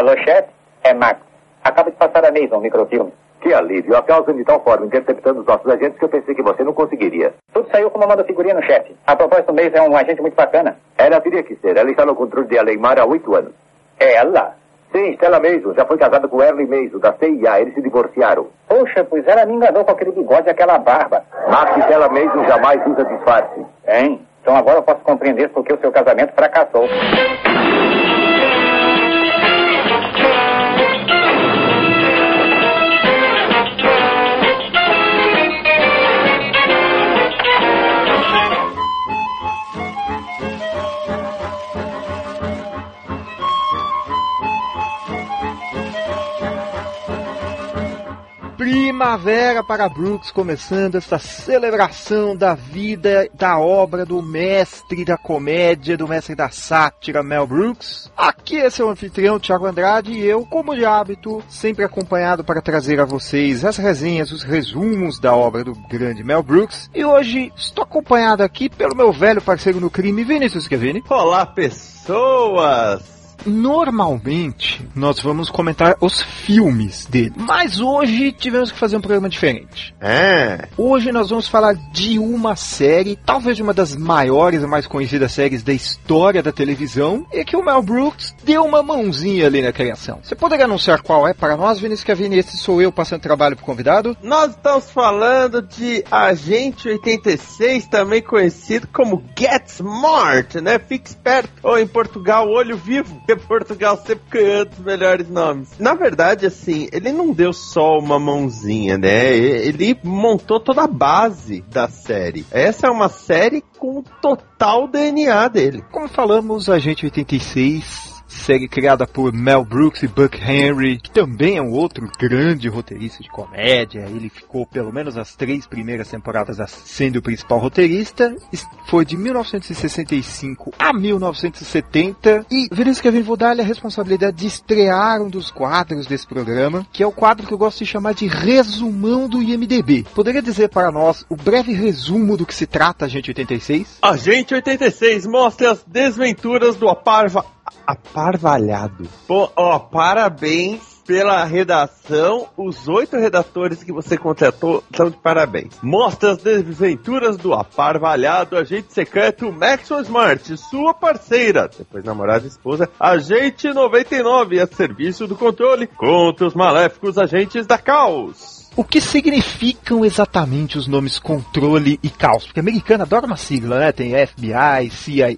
Alô, chefe? É Max. Acaba de passar a Mason, microfilme. Que alívio. A causa de tal forma, interceptando os nossos agentes, que eu pensei que você não conseguiria. Tudo saiu como manda figurino, chefe. A propósito, Mason é um agente muito bacana. Ela teria que ser. Ela está no controle de Aleimar há oito anos. Ela? Sim, Stella Mason. Já foi casada com Ernie Mason, da CIA. Eles se divorciaram. Poxa, pois ela me enganou com aquele bigode e aquela barba. Mas que Stella Mason jamais usa disfarce. Hein? Então agora eu posso compreender porque o seu casamento fracassou. Primavera para Brooks, começando esta celebração da vida, da obra do mestre da comédia, do mestre da sátira, Mel Brooks. Aqui é seu anfitrião, Thiago Andrade, e eu, como de hábito, sempre acompanhado para trazer a vocês as resenhas, os resumos da obra do grande Mel Brooks. E hoje estou acompanhado aqui pelo meu velho parceiro no crime, Vinícius Kevini. Olá, pessoas! Normalmente nós vamos comentar os filmes dele, mas hoje tivemos que fazer um programa diferente. É. Hoje nós vamos falar de uma série, talvez uma das maiores e mais conhecidas séries da história da televisão, e que o Mel Brooks deu uma mãozinha ali na criação. Você poderia anunciar qual é para nós, Vinícius Cavini? Esse sou eu passando trabalho pro convidado. Nós estamos falando de Agente 86, também conhecido como Get Smart, né? Fique esperto, ou em Portugal, Olho Vivo porque Portugal sempre ganhando os melhores nomes. Na verdade, assim, ele não deu só uma mãozinha, né? Ele montou toda a base da série. Essa é uma série com o total DNA dele. Como falamos, Agente 86 série criada por Mel Brooks e Buck Henry, que também é um outro grande roteirista de comédia. Ele ficou pelo menos as três primeiras temporadas sendo o principal roteirista. Foi de 1965 a 1970. E Vinícius Kevin vou dar-lhe a responsabilidade de estrear um dos quadros desse programa, que é o quadro que eu gosto de chamar de resumão do IMDB. Poderia dizer para nós o breve resumo do que se trata Agente 86? Agente 86 mostra as desventuras do Aparva aparvalhado. Pô, ó, parabéns pela redação. Os oito redatores que você contratou estão de parabéns. Mostra as desventuras do aparvalhado agente secreto Maxwell Smart, sua parceira, depois namorada e esposa, agente 99, a serviço do controle contra os maléficos agentes da Caos. O que significam exatamente os nomes controle e caos? Porque americano adora uma sigla, né? Tem FBI, CIA,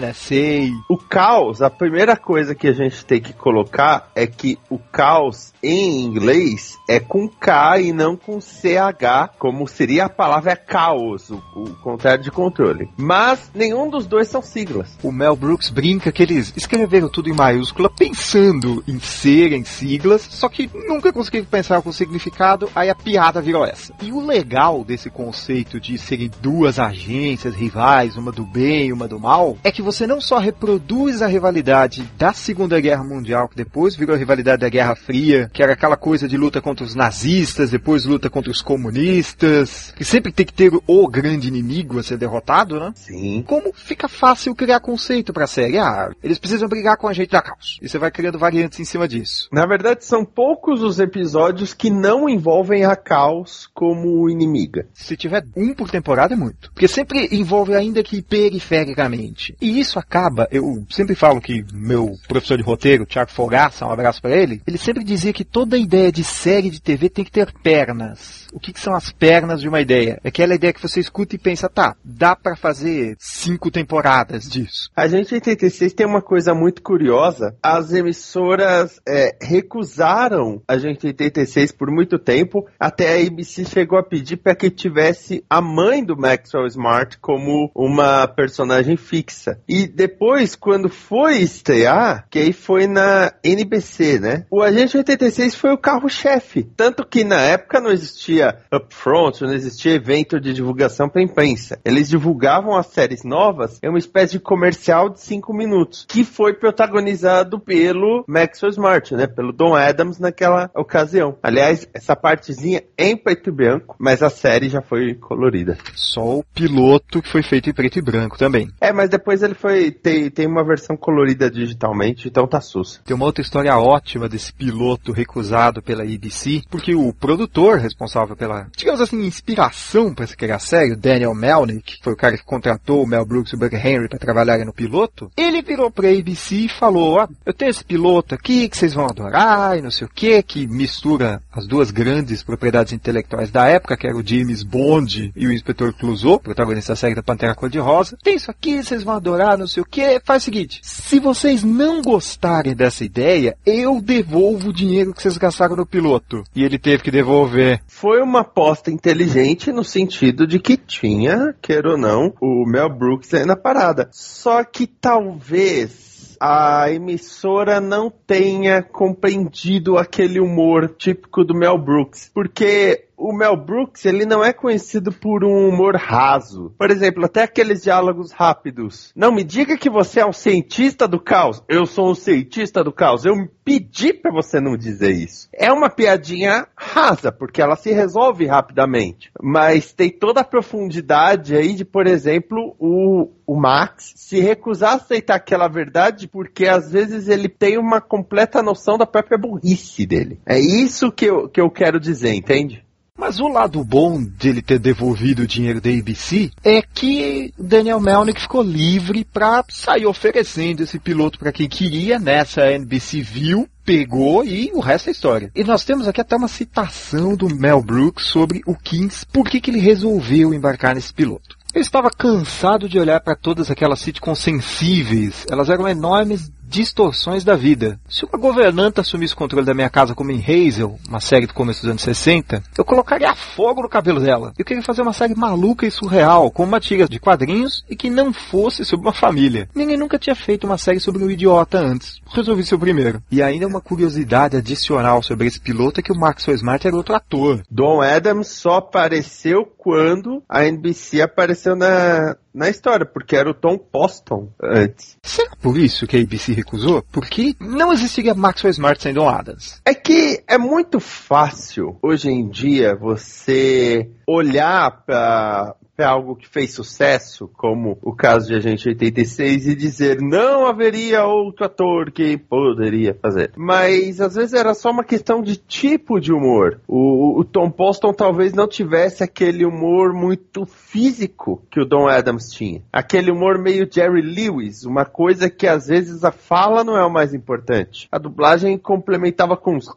NSA. O caos, a primeira coisa que a gente tem que colocar é que o caos em inglês é com K e não com CH, como seria a palavra caos, o, o contrário de controle. Mas nenhum dos dois são siglas. O Mel Brooks brinca que eles escreveram tudo em maiúscula pensando em serem siglas, só que nunca conseguiram pensar com significado, aí a piada virou essa. E o legal desse conceito de serem duas agências rivais, uma do bem e uma do mal, é que você não só reproduz a rivalidade da Segunda Guerra Mundial, que depois virou a rivalidade da Guerra Fria, que era aquela coisa de luta contra os nazistas, depois luta contra os comunistas, que sempre tem que ter o grande inimigo a ser derrotado, né? Sim. Como fica fácil criar conceito pra série? Ah, eles precisam brigar com a gente da caos. E você vai criando variantes em cima disso. Na verdade, são poucos os episódios que não envolvem a caos como inimiga. Se tiver um por temporada é muito. Porque sempre envolve ainda que perifericamente. E isso acaba, eu sempre falo que meu professor de roteiro, Thiago Fogaça, um abraço para ele, ele sempre dizia que toda ideia de série de TV tem que ter pernas. O que, que são as pernas de uma ideia? É aquela ideia que você escuta e pensa, tá, dá para fazer cinco temporadas disso. A gente 86 tem uma coisa muito curiosa. As emissoras é, recusaram a gente 86 por muito tempo, até a ABC chegou a pedir para que tivesse a mãe do Maxwell Smart como uma personagem fixa. E depois, quando foi estrear, que aí foi na NBC, né? O Agente 86 foi o carro-chefe. Tanto que na época não existia upfront, não existia evento de divulgação para imprensa. Eles divulgavam as séries novas em uma espécie de comercial de cinco minutos, que foi protagonizado pelo Maxwell Smart, né? Pelo Don Adams naquela ocasião. Aliás, essa partezinha em preto e branco, mas a série já foi colorida. Só o piloto que foi feito em preto e branco também. É, mas depois ele foi. Tem, tem uma versão colorida digitalmente, então tá sus. Tem uma outra história ótima desse piloto recusado pela ABC, porque o produtor responsável pela, digamos assim, inspiração para se criar a série, o Daniel Melnick, que foi o cara que contratou o Mel Brooks e o Buck Henry para trabalharem no piloto, ele virou pra ABC e falou: ah, eu tenho esse piloto aqui que vocês vão adorar e não sei o que, que mistura as duas grandes propriedades intelectuais da época, que era o James Bond e o Inspetor Clouseau, protagonista da série da Pantera Cor-de-Rosa. Tem isso aqui, vocês vão adorar, não sei o que. Faz o seguinte, se vocês não gostarem dessa ideia, eu devolvo o dinheiro que vocês gastaram no piloto. E ele teve que devolver. Foi uma aposta inteligente no sentido de que tinha, queira ou não, o Mel Brooks aí na parada. Só que talvez a emissora não tenha compreendido aquele humor típico do Mel Brooks. Porque o Mel Brooks, ele não é conhecido por um humor raso. Por exemplo, até aqueles diálogos rápidos. Não me diga que você é um cientista do caos. Eu sou um cientista do caos. Eu pedi para você não dizer isso. É uma piadinha rasa, porque ela se resolve rapidamente. Mas tem toda a profundidade aí de, por exemplo, o, o Max se recusar a aceitar aquela verdade porque às vezes ele tem uma completa noção da própria burrice dele. É isso que eu, que eu quero dizer, entende? Mas o lado bom de ele ter devolvido o dinheiro da ABC é que Daniel Melnick ficou livre para sair oferecendo esse piloto para quem queria. Nessa a NBC viu, pegou e o resto é história. E nós temos aqui até uma citação do Mel Brooks sobre o Kings, por que, que ele resolveu embarcar nesse piloto. Eu estava cansado de olhar para todas aquelas sitcoms sensíveis. Elas eram enormes distorções da vida. Se uma governanta assumisse o controle da minha casa como em Hazel, uma série do começo dos anos 60, eu colocaria fogo no cabelo dela. Eu queria fazer uma série maluca e surreal, com uma tira de quadrinhos e que não fosse sobre uma família. Ninguém nunca tinha feito uma série sobre um idiota antes. Resolvi ser o primeiro. E ainda uma curiosidade adicional sobre esse piloto é que o Maxwell Smart era outro ator. Don Adams só apareceu quando a NBC apareceu na, na história, porque era o Tom Poston antes. Será por isso que a ABC recusou? Porque não existiria Maxwell Smart sem Don Adams. É que é muito fácil hoje em dia você olhar para é algo que fez sucesso, como o caso de Agente 86, e dizer não haveria outro ator que poderia fazer. Mas às vezes era só uma questão de tipo de humor. O, o Tom Poston talvez não tivesse aquele humor muito físico que o Don Adams tinha. Aquele humor meio Jerry Lewis, uma coisa que às vezes a fala não é o mais importante. A dublagem complementava com os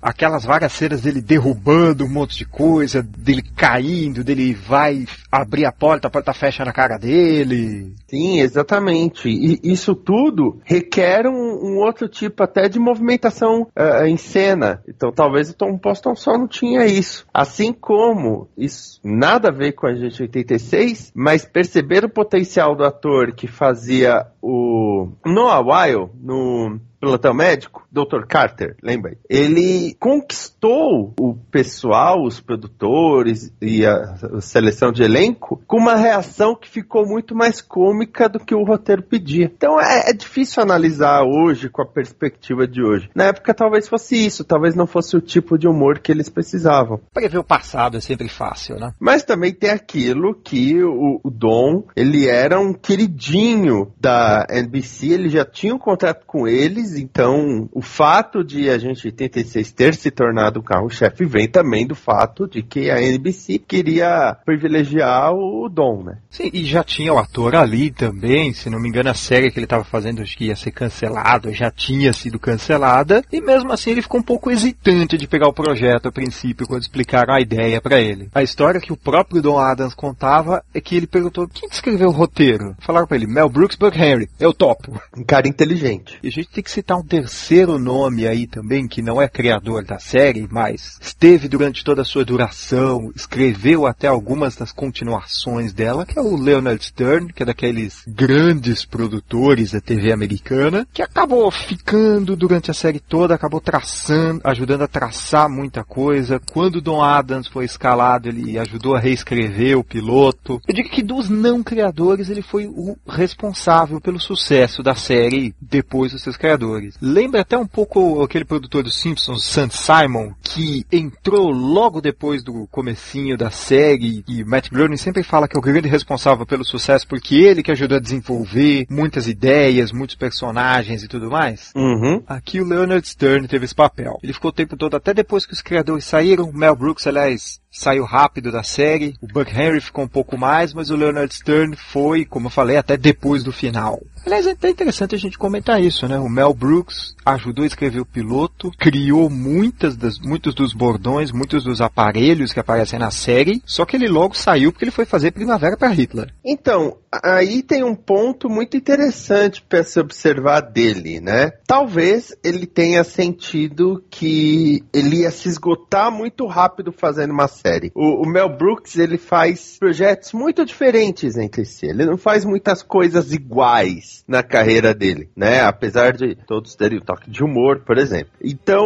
Aquelas várias cenas dele derrubando um monte de coisa, dele caindo, dele vai abrir a porta, a porta fecha na cara dele. Sim, exatamente. E isso tudo requer um, um outro tipo até de movimentação uh, em cena. Então talvez o Tom Poston só não tinha isso. Assim como isso nada a ver com a gente 86, mas perceber o potencial do ator que fazia o Noah Weil no Plantão Médico, Dr. Carter, lembra? Ele conquistou o pessoal, os produtores e a, a, seleção de elenco com uma reação que ficou muito mais cômica do que o roteiro pedia. Então é, é difícil analisar hoje com a perspectiva de hoje. Na época talvez fosse isso, talvez não fosse o tipo de humor que eles precisavam. Prever o passado é sempre fácil, né? Mas também tem aquilo que o, o Dom, ele era um queridinho da NBC, ele já tinha um contrato com eles então, o fato de a gente 86 ter se tornado o carro-chefe vem também do fato de que a NBC queria privilegiar o Dom, né? Sim, e já tinha o ator ali também, se não me engano, a série que ele estava fazendo acho que ia ser cancelada, já tinha sido cancelada, e mesmo assim ele ficou um pouco hesitante de pegar o projeto a princípio quando explicaram a ideia para ele. A história que o próprio Don Adams contava é que ele perguntou quem escreveu o roteiro. Falaram para ele, Mel Brooks, Buck Henry, eu topo. Um cara inteligente. E a gente tem que citar um terceiro nome aí também, que não é criador da série, mas esteve durante toda a sua duração, escreveu até algumas das continuações dela, que é o Leonard Stern, que é daqueles grandes produtores da TV americana, que acabou ficando durante a série toda, acabou traçando, ajudando a traçar muita coisa. Quando Don Adams foi escalado, ele ajudou a reescrever o piloto. Eu digo que dos não criadores, ele foi o responsável pelo sucesso da série depois dos seus criadores. Lembra até um pouco aquele produtor dos Simpsons, Sam Simon, que entrou logo depois do comecinho da série e Matt Groening sempre fala que é o grande responsável pelo sucesso porque ele que ajudou a desenvolver muitas ideias, muitos personagens e tudo mais. Uhum. Aqui o Leonard Stern teve esse papel. Ele ficou o tempo todo, até depois que os criadores saíram, Mel Brooks, aliás, saiu rápido da série, o Buck Henry ficou um pouco mais, mas o Leonard Stern foi, como eu falei, até depois do final. Aliás, é até interessante a gente comentar isso, né? O Mel Brooks ajudou a escrever o piloto, criou muitas das, muitos dos bordões, muitos dos aparelhos que aparecem na série, só que ele logo saiu porque ele foi fazer Primavera para Hitler. Então, aí tem um ponto muito interessante para se observar dele, né? Talvez ele tenha sentido que ele ia se esgotar muito rápido fazendo uma série. O, o Mel Brooks, ele faz projetos muito diferentes entre si. Ele não faz muitas coisas iguais na carreira dele, né? Apesar de todos terem o toque de humor, por exemplo. Então,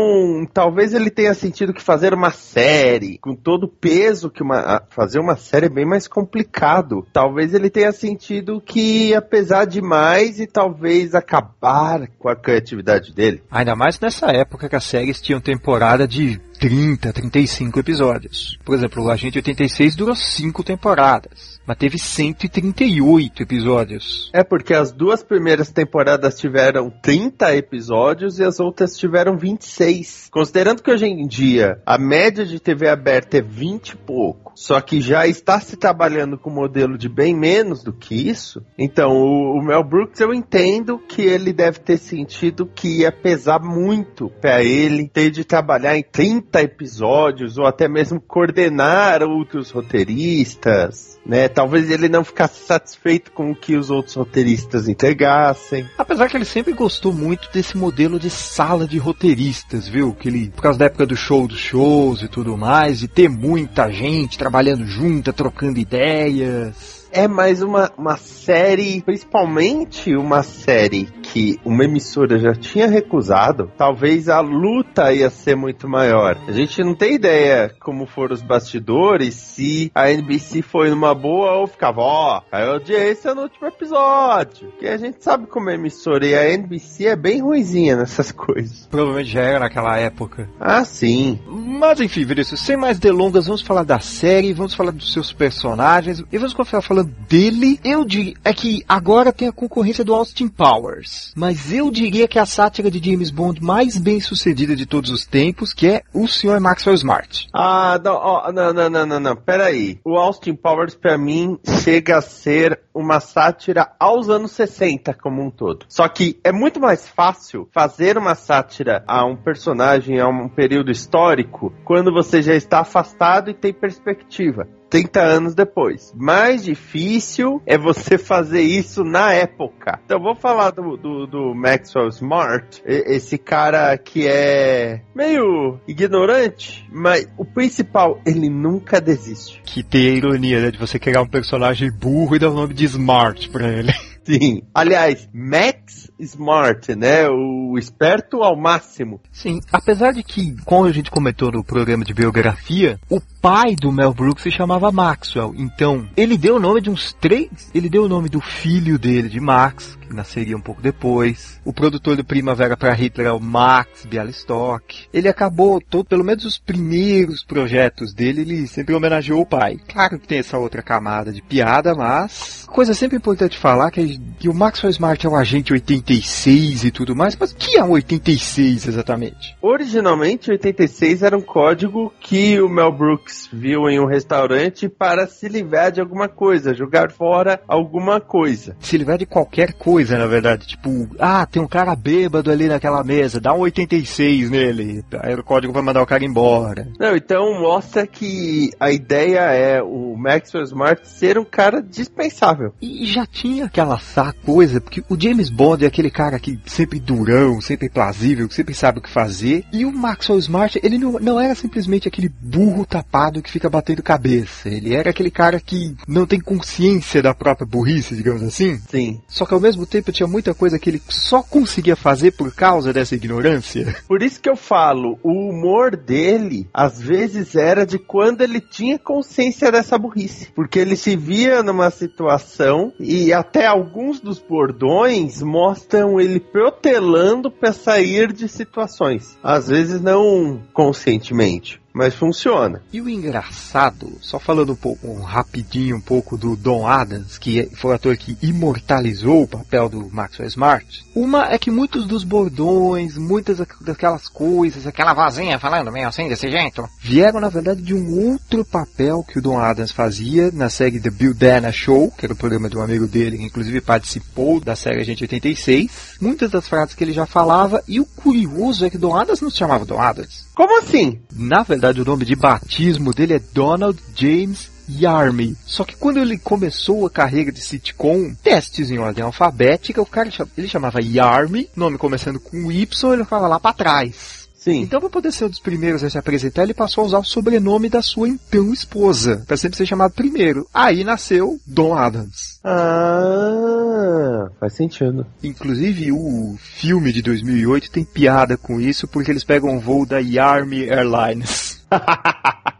talvez ele tenha sentido que fazer uma série com todo o peso que uma fazer uma série é bem mais complicado. Talvez ele tenha sentido que apesar de mais e talvez acabar com a criatividade dele. Ainda mais nessa época que as séries tinham temporada de 30, 35 episódios. Por exemplo, o Agente 86 durou 5 temporadas, mas teve 138 episódios. É porque as duas primeiras temporadas tiveram 30 episódios e as outras tiveram 26. Considerando que hoje em dia a média de TV aberta é 20 e pouco, só que já está se trabalhando com um modelo de bem menos do que isso, então o, o Mel Brooks eu entendo que ele deve ter sentido que ia pesar muito para ele ter de trabalhar em 30 episódios ou até mesmo coordenar outros roteiristas, né? Talvez ele não ficasse satisfeito com o que os outros roteiristas entregassem. Apesar que ele sempre gostou muito desse modelo de sala de roteiristas, viu? Que ele, por causa da época do show dos shows e tudo mais, de ter muita gente trabalhando junta, trocando ideias é mais uma, uma série, principalmente uma série que uma emissora já tinha recusado, talvez a luta ia ser muito maior. A gente não tem ideia como foram os bastidores, se a NBC foi numa boa ou ficava, ó, a audiência no último episódio. Porque a gente sabe como é emissora e a NBC é bem ruizinha nessas coisas. Provavelmente já era naquela época. Ah, sim. Mas enfim, Vinícius, sem mais delongas, vamos falar da série, vamos falar dos seus personagens e vamos começar falando dele. Eu diria é que agora tem a concorrência do Austin Powers, mas eu diria que a sátira de James Bond mais bem sucedida de todos os tempos, que é o Sr. Maxwell Smart. Ah, não, oh, não, não, não, não, não, peraí. O Austin Powers para mim chega a ser uma sátira aos anos 60 como um todo. Só que é muito mais fácil fazer uma sátira a um personagem a um período histórico quando você já está afastado e tem perspectiva. 30 anos depois. Mais difícil é você fazer isso na época. Então vou falar do, do, do Maxwell Smart, esse cara que é meio ignorante, mas o principal, ele nunca desiste. Que tem a ironia né, de você criar um personagem burro e dar o nome de Smart pra ele. Sim. Aliás, Max Smart, né? O esperto ao máximo. Sim. Apesar de que, como a gente comentou no programa de biografia, o pai do Mel Brooks se chamava Maxwell. Então, ele deu o nome de uns três. Ele deu o nome do filho dele, de Max, que nasceria um pouco depois. O produtor do Primavera para Hitler é o Max Bialystock. Ele acabou, todo, pelo menos os primeiros projetos dele, ele sempre homenageou o pai. Claro que tem essa outra camada de piada, mas. Coisa sempre importante falar que, que o Maxwell Smart é um agente 86 e tudo mais, mas que é um 86 exatamente? Originalmente, 86 era um código que o Mel Brooks viu em um restaurante para se livrar de alguma coisa, jogar fora alguma coisa. Se livrar de qualquer coisa, na verdade. Tipo, ah, tem um cara bêbado ali naquela mesa, dá um 86 nele. Aí o código vai mandar o cara embora. Não, então mostra que a ideia é o Maxwell Smart ser um cara dispensável. E já tinha aquela coisa, porque o James Bond é aquele cara que sempre durão, sempre plausível, que sempre sabe o que fazer. E o Maxwell Smart, ele não, não era simplesmente aquele burro tapado que fica batendo cabeça. Ele era aquele cara que não tem consciência da própria burrice, digamos assim. Sim. Só que ao mesmo tempo tinha muita coisa que ele só conseguia fazer por causa dessa ignorância. Por isso que eu falo, o humor dele, às vezes, era de quando ele tinha consciência dessa burrice. Porque ele se via numa situação e até alguns dos bordões mostram ele protelando para sair de situações. Às vezes não conscientemente mas funciona. E o engraçado, só falando um pouco, um rapidinho um pouco do Don Adams, que foi o ator que imortalizou o papel do Maxwell Smart, uma é que muitos dos bordões, muitas daquelas coisas, aquela vozinha falando meio assim, desse jeito, vieram na verdade de um outro papel que o Don Adams fazia na série The Bill Dana Show, que era o programa de um amigo dele, que inclusive participou da série Agente 86. Muitas das frases que ele já falava, e o curioso é que Don Adams não se chamava Don Adams. Como assim? Na verdade, o nome de batismo dele é Donald James Yarmy. Só que quando ele começou a carreira de sitcom, testes em ordem alfabética, o cara ele chamava Yarmy, nome começando com Y, ele ficava lá para trás. Sim. Então, para poder ser um dos primeiros a se apresentar, ele passou a usar o sobrenome da sua então esposa, para sempre ser chamado primeiro. Aí nasceu Don Adams. Ah, faz sentido. Inclusive, o filme de 2008 tem piada com isso, porque eles pegam um voo da Yarmy Airlines.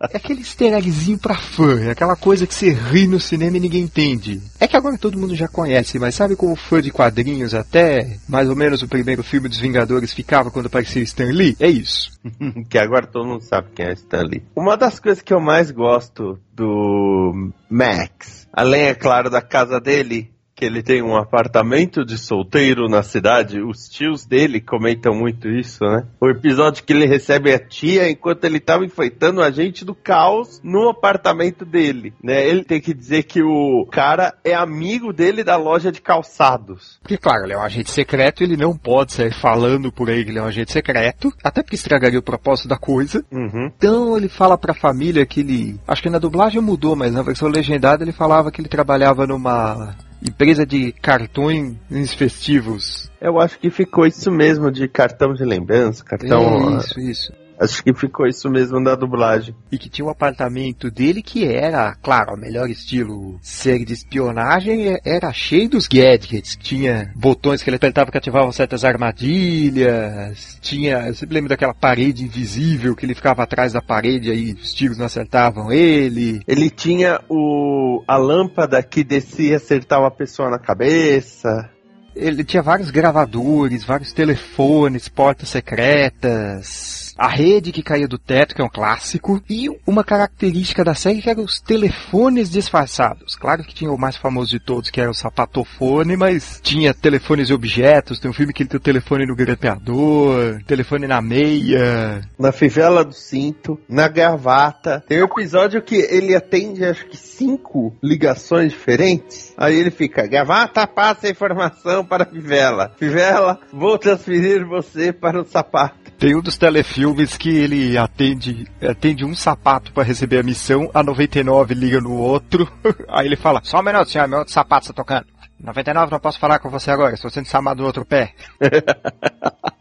É aquele easter eggzinho pra fã, é aquela coisa que você ri no cinema e ninguém entende. É que agora todo mundo já conhece, mas sabe como fã de quadrinhos até mais ou menos o primeiro filme dos Vingadores ficava quando aparecia Stan Lee? É isso. que agora todo mundo sabe quem é Stan Lee. Uma das coisas que eu mais gosto do Max, além, é claro, da casa dele, que ele tem um apartamento de solteiro na cidade. Os tios dele comentam muito isso, né? O episódio que ele recebe a tia enquanto ele estava enfeitando o agente do caos no apartamento dele, né? Ele tem que dizer que o cara é amigo dele da loja de calçados. Porque, claro, ele é um agente secreto, ele não pode sair falando por aí que ele é um agente secreto, até porque estragaria o propósito da coisa. Uhum. Então ele fala pra família que ele. Acho que na dublagem mudou, mas na versão legendada ele falava que ele trabalhava numa empresa de cartões festivos. Eu acho que ficou isso mesmo de cartão de lembrança, cartão. Isso, isso. Acho que ficou isso mesmo na dublagem. E que tinha o um apartamento dele que era, claro, o melhor estilo série de espionagem, era cheio dos gadgets. Tinha botões que ele apertava que ativavam certas armadilhas. Tinha, você lembra daquela parede invisível que ele ficava atrás da parede aí os tiros não acertavam ele. Ele tinha o a lâmpada que descia e acertava a pessoa na cabeça ele tinha vários gravadores, vários telefones, portas secretas, a rede que caía do teto, que é um clássico, e uma característica da série que eram os telefones disfarçados. Claro que tinha o mais famoso de todos, que era o sapatofone, mas tinha telefones e objetos, tem um filme que ele tem o telefone no grampeador, telefone na meia. Na fivela do cinto, na gravata. Tem um episódio que ele atende acho que cinco ligações diferentes. Aí ele fica, gravata passa a informação para a fivela. Fivela, vou transferir você para o sapato. Tem um dos telefilmes que ele atende, atende um sapato para receber a missão, a 99 liga no outro, aí ele fala, só um minuto, senhor, meu outro sapato está tocando. 99 não posso falar com você agora, estou sendo chamado no outro pé.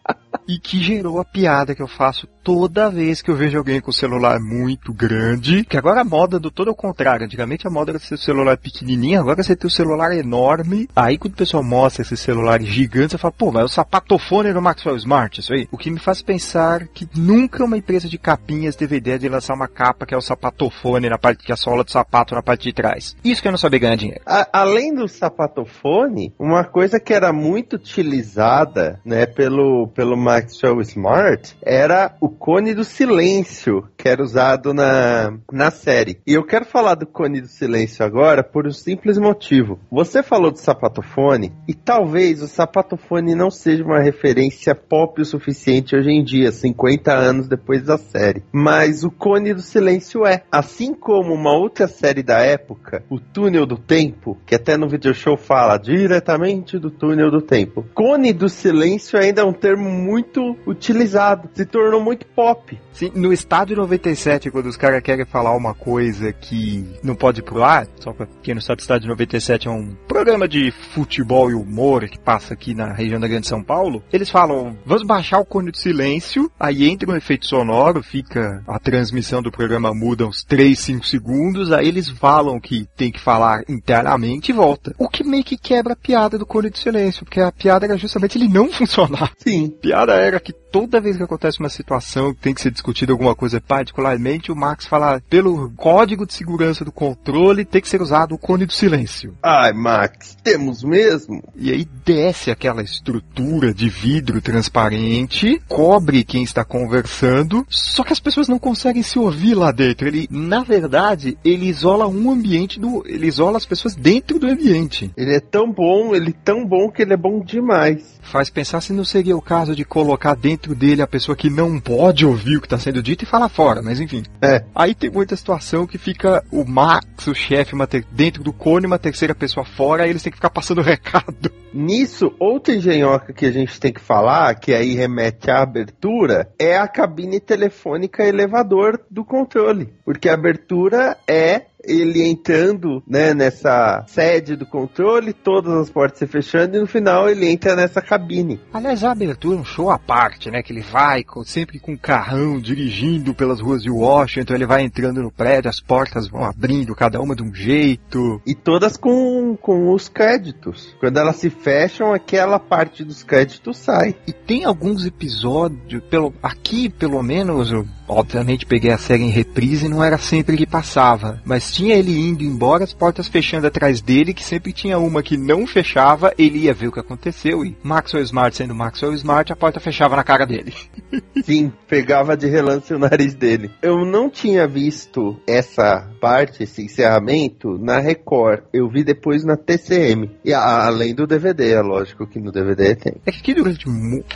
e que gerou a piada que eu faço toda vez que eu vejo alguém com o celular muito grande, que agora a moda do todo ao contrário, antigamente a moda era ser o celular pequenininho, agora você tem o celular enorme, aí quando o pessoal mostra esses celulares gigantes, você fala, pô, mas é o sapatofone do Maxwell Smart, isso aí. O que me faz pensar que nunca uma empresa de capinhas teve ideia de lançar uma capa que é o sapatofone na parte, que é a sola do sapato na parte de trás. Isso que eu não sabia ganhar dinheiro. A, além do sapatofone, uma coisa que era muito utilizada, né, pelo, pelo Maxwell Smart, era o cone do silêncio, que era usado na, na série. E eu quero falar do cone do silêncio agora por um simples motivo. Você falou do sapatofone, e talvez o sapatofone não seja uma referência pop o suficiente hoje em dia, 50 anos depois da série. Mas o cone do silêncio é. Assim como uma outra série da época, o Túnel do Tempo, que até no video show fala diretamente do Túnel do Tempo. Cone do silêncio ainda é um termo muito muito utilizado, se tornou muito pop. Sim, no estádio 97, quando os caras querem falar uma coisa que não pode ir pro ar, só pra quem não sabe, estádio 97 é um programa de futebol e humor que passa aqui na região da Grande São Paulo, eles falam, vamos baixar o cone de silêncio, aí entra um efeito sonoro, fica a transmissão do programa muda uns 3, 5 segundos, aí eles falam que tem que falar internamente e volta. O que meio que quebra a piada do cone de silêncio, porque a piada era justamente ele não funcionar. Sim. A piada era que toda vez que acontece uma situação que tem que ser discutida alguma coisa particularmente, o Max fala, pelo código de segurança do controle, tem que ser usado o cone do silêncio. Ai, Max, temos mesmo? E aí desce aquela estrutura de vidro transparente, cobre quem está conversando, só que as pessoas não conseguem se ouvir lá dentro. Ele, na verdade, ele isola um ambiente do, ele isola as pessoas dentro do ambiente. Ele é tão bom, ele é tão bom que ele é bom demais. Faz pensar se não seria o caso de colocar dentro dele a pessoa que não pode ouvir o que está sendo dito e falar fora, mas enfim. É. Aí tem muita situação que fica o Max, o chefe, dentro do cone, uma terceira pessoa fora, aí eles têm que ficar passando recado. Nisso, outra engenhoca que a gente tem que falar, que aí remete à abertura, é a cabine telefônica elevador do controle. Porque a abertura é ele entrando né, nessa sede do controle, todas as portas se fechando e no final ele entra nessa cabine. Aliás, a abertura é um show à parte, né? Que ele vai com- sempre com um carrão dirigindo pelas ruas de Washington, ele vai entrando no prédio, as portas vão abrindo, cada uma de um jeito. E todas com, com os créditos. Quando elas se fecham, aquela parte dos créditos sai. E tem alguns episódios, pelo, aqui pelo menos, eu obviamente peguei a série em reprise e não era sempre que passava. Mas tinha ele indo embora, as portas fechando atrás dele, que sempre tinha uma que não fechava, ele ia ver o que aconteceu e Maxwell Smart sendo Maxwell Smart, a porta fechava na cara dele. Sim, pegava de relance o nariz dele. Eu não tinha visto essa parte, esse encerramento, na Record. Eu vi depois na TCM. E a- além do DVD, é lógico que no DVD tem. É que durante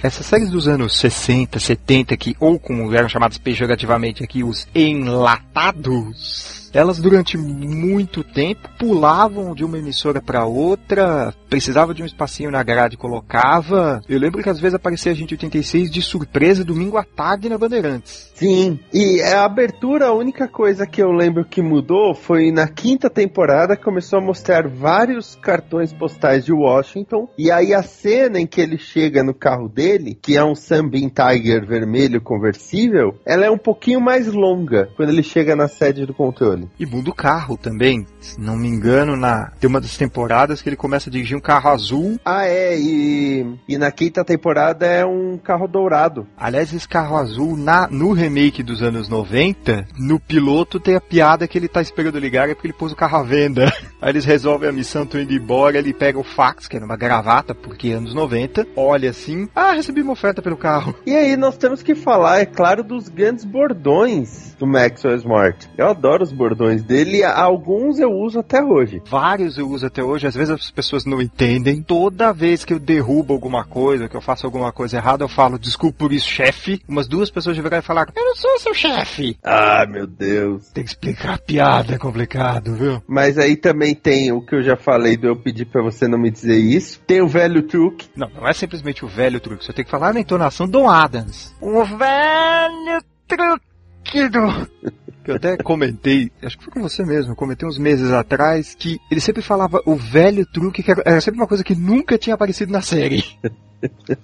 essas séries dos anos 60, 70, que, ou como eram chamadas pejorativamente aqui, os enlatados, elas durante muito tempo pulavam de uma emissora para outra, precisava de um espacinho na grade, colocava. Eu lembro que às vezes aparecia a gente 86 de surpresa domingo à tarde na Bandeirantes. Sim, e a abertura, a única coisa que eu lembro que mudou foi na quinta temporada começou a mostrar vários cartões postais de Washington. E aí a cena em que ele chega no carro dele, que é um Sunbeam Tiger vermelho conversível, ela é um pouquinho mais longa quando ele chega na sede do controle. E muda o carro também. Se não me engano, na tem uma das temporadas que ele começa a dirigir um carro azul. Ah, é, e, e na quinta temporada é um carro dourado. Aliás, esse carro azul, na, no remake dos anos 90, no piloto tem a piada que ele tá esperando ligar é porque ele pôs o carro à venda. Aí eles resolvem a missão, estão indo embora, ele pega o fax, que era uma gravata, porque anos 90, olha assim, ah, recebi uma oferta pelo carro. E aí nós temos que falar, é claro, dos grandes bordões do Maxwell Smart. Eu adoro os bordões dele, e alguns eu uso até hoje. Vários eu uso até hoje, às vezes as pessoas não entendem. Toda vez que eu derrubo alguma coisa, que eu faço alguma coisa errada, eu falo, desculpa por isso, chefe. Umas duas pessoas de e falar, eu não sou seu chefe. Ah, meu Deus. Tem que explicar a piada, é complicado, viu? Mas aí também tem o que eu já falei do eu pedir pra você não me dizer isso. Tem o velho truque. Não, não é simplesmente o velho truque, você tem que falar na entonação do Adams. O velho truque do... Que eu até comentei, acho que foi com você mesmo, comentei uns meses atrás, que ele sempre falava o velho truque, que era, era sempre uma coisa que nunca tinha aparecido na série.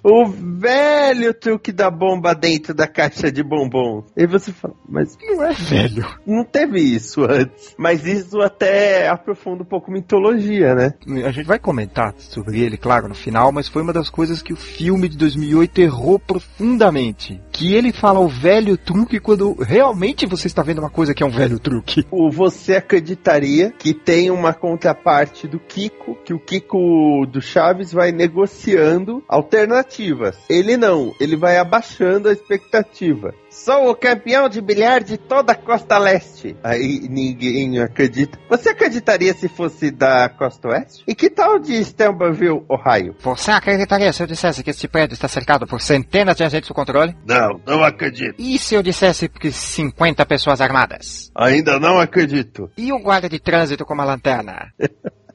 O velho truque da bomba dentro da caixa de bombons. E você fala, mas Não é velho. não teve isso antes. Mas isso até aprofunda um pouco mitologia, né? A gente vai comentar sobre ele, claro, no final, mas foi uma das coisas que o filme de 2008 errou profundamente. Que ele fala o velho truque quando realmente você está vendo uma coisa que é um velho truque. O você acreditaria que tem uma contraparte do Kiko, que o Kiko do Chaves vai negociando alternativas. Ele não, ele vai abaixando a expectativa. Sou o campeão de bilhar de toda a costa leste. Aí ninguém acredita. Você acreditaria se fosse da costa oeste? E que tal de Stelbanville, Ohio? Você acreditaria se eu dissesse que este prédio está cercado por centenas de agentes do controle? Não, não acredito. E se eu dissesse que 50 pessoas armadas? Ainda não acredito. E o guarda de trânsito com uma lanterna?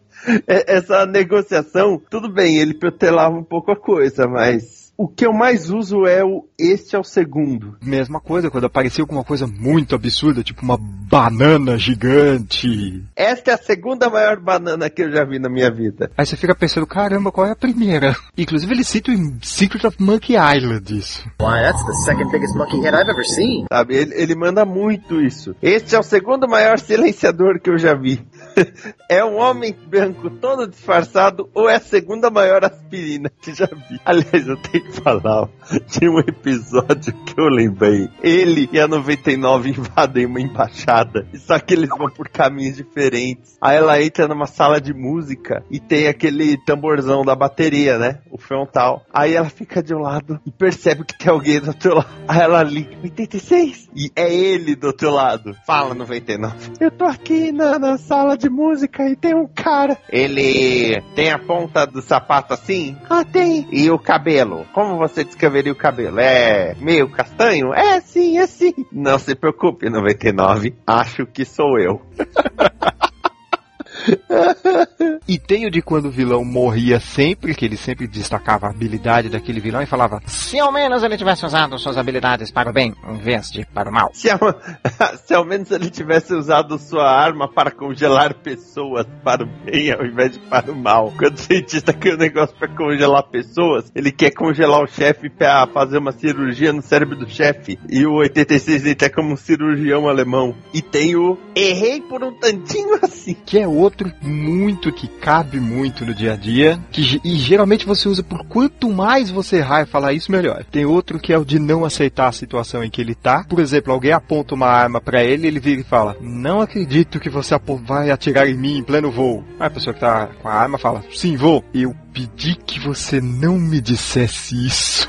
É- Essa negociação, tudo bem, ele protelava um pouco a coisa, mas o que eu mais uso é o este é o segundo. Mesma coisa, quando aparecia alguma coisa muito absurda, tipo uma banana gigante. Esta é a segunda maior banana que eu já vi na minha vida. Aí você fica pensando, caramba, qual é a primeira? Inclusive ele cita em Secret of Monkey Island isso. Why, that's the second biggest monkey head I've ever seen. Sabe, ele, ele manda muito isso. Este é o segundo maior silenciador que eu já vi. é um homem branco todo disfarçado ou é a segunda maior aspirina que já vi? Aliás, eu tenho que falar de um episódio que eu lembrei. Ele e a 99 invadem uma embaixada, só que eles vão por caminhos diferentes. Aí ela entra numa sala de música e tem aquele tamborzão da bateria, né? O frontal. Aí ela fica de um lado e percebe que tem alguém do outro lado. Aí ela liga, 86! E é ele do outro lado. Fala 99. Eu tô aqui na, na sala de música e tem um cara. Ele tem a ponta do sapato assim? Ah, tem. E o cabelo? Como você descreveria o cabelo? É meio castanho? É sim, é sim. Não se preocupe, 99. Acho que sou eu. E tem o de quando o vilão morria sempre, que ele sempre destacava a habilidade daquele vilão e falava: Se ao menos ele tivesse usado suas habilidades para o bem, em vez de para o mal. Se ao, se ao menos ele tivesse usado sua arma para congelar pessoas para o bem ao invés de para o mal. Quando o cientista quer um negócio para congelar pessoas, ele quer congelar o chefe para fazer uma cirurgia no cérebro do chefe. E o 86 ele tá como um cirurgião alemão. E tem o errei por um tantinho assim. Que é outro muito que cabe muito no dia a dia, que e geralmente você usa por quanto mais você errar e falar isso, melhor. Tem outro que é o de não aceitar a situação em que ele tá. Por exemplo, alguém aponta uma arma para ele, ele vira e fala: "Não acredito que você vai atirar em mim em pleno voo". Aí a pessoa que tá com a arma fala: "Sim, vou". E eu pedi que você não me dissesse isso.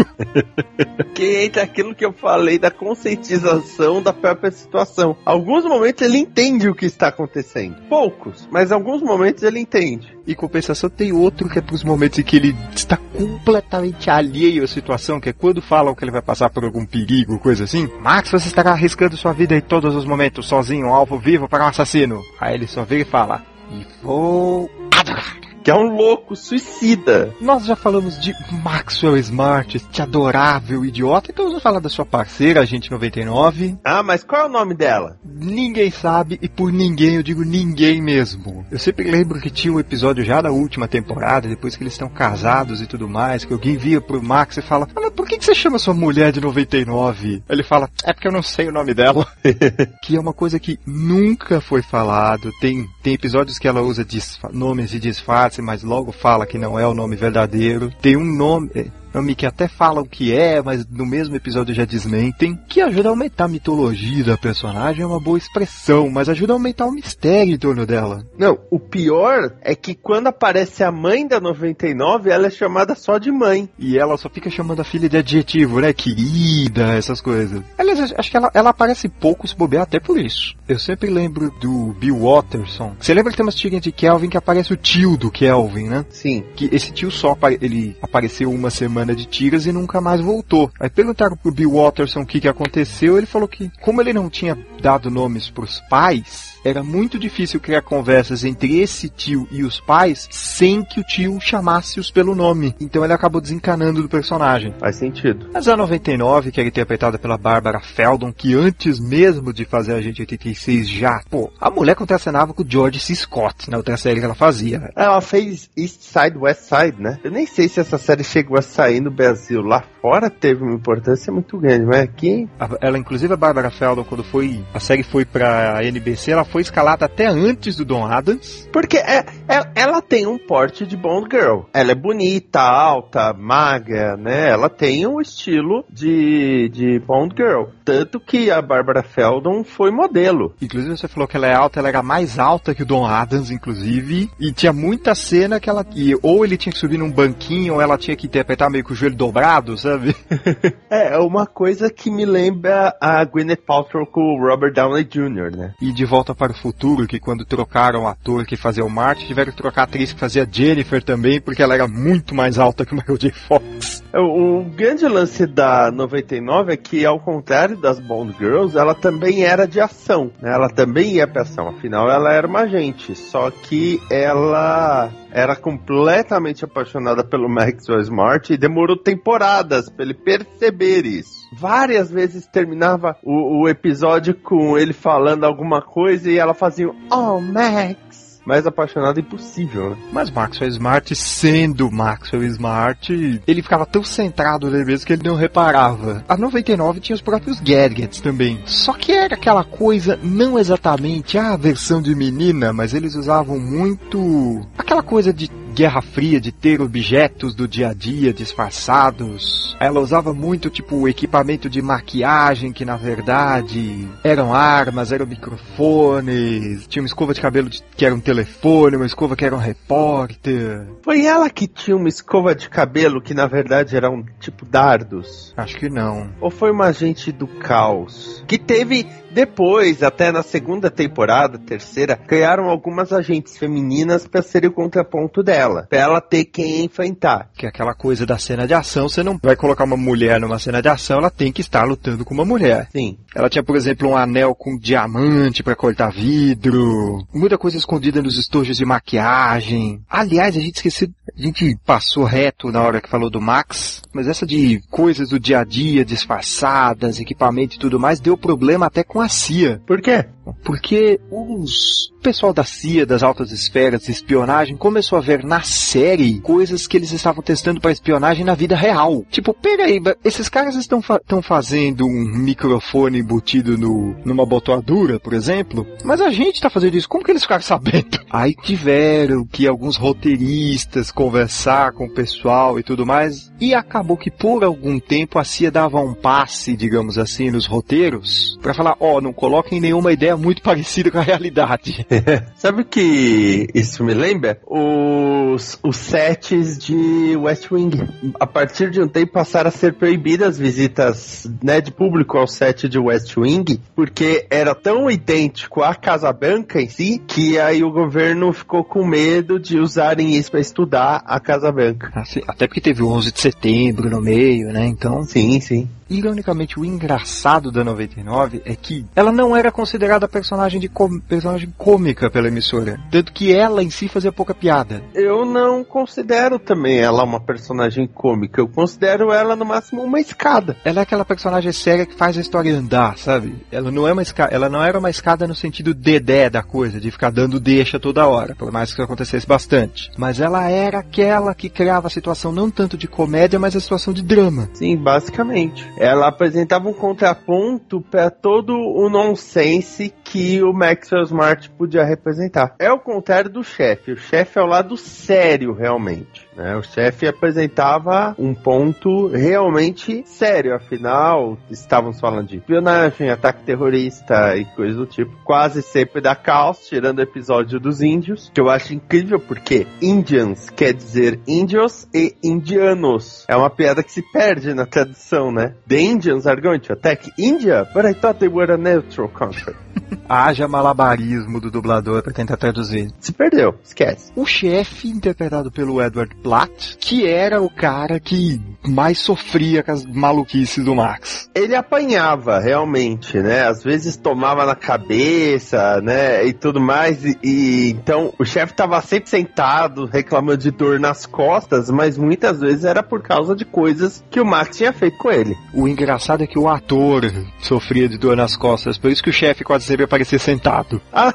que entra aquilo que eu falei da conscientização da própria situação. Alguns momentos ele entende o que está acontecendo. Poucos, mas alguns momentos ele entende. E compensação tem outro que é para os momentos em que ele está completamente alheio à situação, que é quando falam que ele vai passar por algum perigo, coisa assim. Max, você estará arriscando sua vida em todos os momentos, sozinho, alvo vivo para um assassino. Aí ele só vira e fala: E vou adorar que é um louco suicida. Nós já falamos de Maxwell Smart, este adorável idiota, então vamos falar da sua parceira, a gente 99. Ah, mas qual é o nome dela? Ninguém sabe, e por ninguém eu digo ninguém mesmo. Eu sempre lembro que tinha um episódio já da última temporada, depois que eles estão casados e tudo mais, que alguém via pro Max e fala, mas por que, que você chama sua mulher de 99? Ele fala, é porque eu não sei o nome dela. que é uma coisa que nunca foi falado. Tem, tem episódios que ela usa nomes de disfarce mas logo fala que não é o nome verdadeiro. Tem um nome, nome que até falam que é, mas no mesmo episódio já desmentem, que ajuda a aumentar a mitologia da personagem, é uma boa expressão, mas ajuda a aumentar o mistério em torno dela. Não, o pior é que quando aparece a mãe da 99, ela é chamada só de mãe. E ela só fica chamando a filha de adjetivo, né? Querida, essas coisas. Aliás, acho que ela, ela aparece pouco se bobear até por isso. Eu sempre lembro do Bill Watterson. Você lembra que tem umas tirinhas de Kelvin que aparece o tio do Kelvin, né? Sim. Que esse tio só ele apareceu uma semana de tiras e nunca mais voltou. Aí perguntaram pro Bill Watterson o que, que aconteceu, ele falou que, como ele não tinha dado nomes pros pais, era muito difícil criar conversas entre esse tio e os pais sem que o tio chamasse-os pelo nome. Então ele acabou desencanando do personagem. Faz sentido. Mas a 99, que era interpretada pela Barbara Feldon, que antes mesmo de fazer a gente 86 já, pô, a mulher contracenava com o George C. Scott na outra série que ela fazia. Ela fez East Side, West Side, né? Eu nem sei se essa série chegou a sair no Brasil. Lá fora teve uma importância muito grande, mas aqui... Ela, inclusive a Barbara Feldon, quando foi, a série foi pra NBC, ela foi escalada até antes do Don Adams. Porque é, é, ela tem um porte de Bond Girl. Ela é bonita, alta, magra, né? Ela tem um estilo de, de Bond Girl. Tanto que a Barbara Feldon foi modelo. Inclusive você falou que ela é alta, ela era mais alta que o Don Adams, inclusive. E tinha muita cena que ela... E, ou ele tinha que subir num banquinho, ou ela tinha que interpretar meio com o joelho dobrado, sabe? é, uma coisa que me lembra a Gwyneth Paltrow com o Robert Downey Jr., né? E De Volta para o Futuro, que quando trocaram o ator que fazia o Marty, tiveram que trocar a atriz que fazia Jennifer também, porque ela era muito mais alta que o Michael J. Fox. O, o grande lance da 99 é que, ao contrário das Bond Girls, ela também era de ação. Né? Ela também ia pra ação. Afinal, ela era uma agente. Só que ela era completamente apaixonada pelo Maxwell Smart e demorou temporadas pra ele perceber isso. Várias vezes terminava o, o episódio com ele falando alguma coisa e ela fazia Oh, Max! mais apaixonado impossível, né? Mas Maxwell Smart, sendo Maxwell Smart, ele ficava tão centrado nele mesmo que ele não reparava. A 99 tinha os próprios gadgets também. Só que era aquela coisa, não exatamente a versão de menina, mas eles usavam muito aquela coisa de Guerra Fria, de ter objetos do dia a dia disfarçados. Ela usava muito, tipo, equipamento de maquiagem, que na verdade eram armas, eram microfones. Tinha uma escova de cabelo que era um telefone, uma escova que era um repórter. Foi ela que tinha uma escova de cabelo que na verdade era um tipo dardos? Acho que não. Ou foi uma agente do caos? Que teve depois, até na segunda temporada, terceira, criaram algumas agentes femininas para serem o contraponto dela, para ela ter quem enfrentar. Que é aquela coisa da cena de ação, você não vai colocar uma mulher numa cena de ação, ela tem que estar lutando com uma mulher. Sim. Ela tinha, por exemplo, um anel com diamante para cortar vidro, muita coisa escondida nos estojos de maquiagem. Aliás, a gente esqueceu, a gente passou reto na hora que falou do Max, mas essa de coisas do dia a dia disfarçadas, equipamento e tudo mais, deu problema até com a CIA. Por quê? Porque os pessoal da CIA, das altas esferas de espionagem, começou a ver na série coisas que eles estavam testando para espionagem na vida real. Tipo, peraí, esses caras estão fa fazendo um microfone embutido no, numa botoadura, por exemplo, mas a gente tá fazendo isso, como que eles ficaram sabendo? Aí tiveram que alguns roteiristas conversar com o pessoal e tudo mais, e acabou que por algum tempo a CIA dava um passe, digamos assim, nos roteiros, para falar, ó, oh, não coloquem nenhuma ideia muito parecida com a realidade. Sabe o que isso me lembra? Os, os sets de West Wing. A partir de um tempo passaram a ser proibidas visitas né, de público ao set de West Wing, porque era tão idêntico à Casa Branca em si, que aí o governo ficou com medo de usarem isso para estudar a Casa Branca. Assim, até porque teve o 11 de setembro no meio, né? Então. Sim, sim. Ironicamente, o engraçado da 99 é que ela não era considerada personagem de com... personagem cômica pela emissora, tanto que ela em si fazia pouca piada. Eu não considero também ela uma personagem cômica, eu considero ela no máximo uma escada. Ela é aquela personagem séria que faz a história andar, sabe? Ela não é uma escada, ela não era uma escada no sentido dedé da coisa, de ficar dando deixa toda hora, por mais que isso acontecesse bastante. Mas ela era aquela que criava a situação não tanto de comédia, mas a situação de drama. Sim, basicamente ela apresentava um contraponto para todo o nonsense que o Maxwell Smart podia representar. É o contrário do chefe. O chefe é o lado sério, realmente. Né? O chefe apresentava um ponto realmente sério, afinal, estávamos falando de espionagem, ataque terrorista e coisas do tipo. Quase sempre da caos, tirando o episódio dos índios, que eu acho incrível porque Indians quer dizer índios e indianos. É uma piada que se perde na tradução, né? The Indians are going to attack India, but I thought they were a neutral country. Haja malabarismo do dublador para tentar traduzir. Se perdeu, esquece. O chefe, interpretado pelo Edward Platt, que era o cara que mais sofria com as maluquices do Max. Ele apanhava, realmente, né? Às vezes tomava na cabeça, né? E tudo mais. E, e então o chefe tava sempre sentado, reclamando de dor nas costas, mas muitas vezes era por causa de coisas que o Max tinha feito com ele. O engraçado é que o ator sofria de dor nas costas, por isso que o chefe quase sempre aparecia sentado. Ah.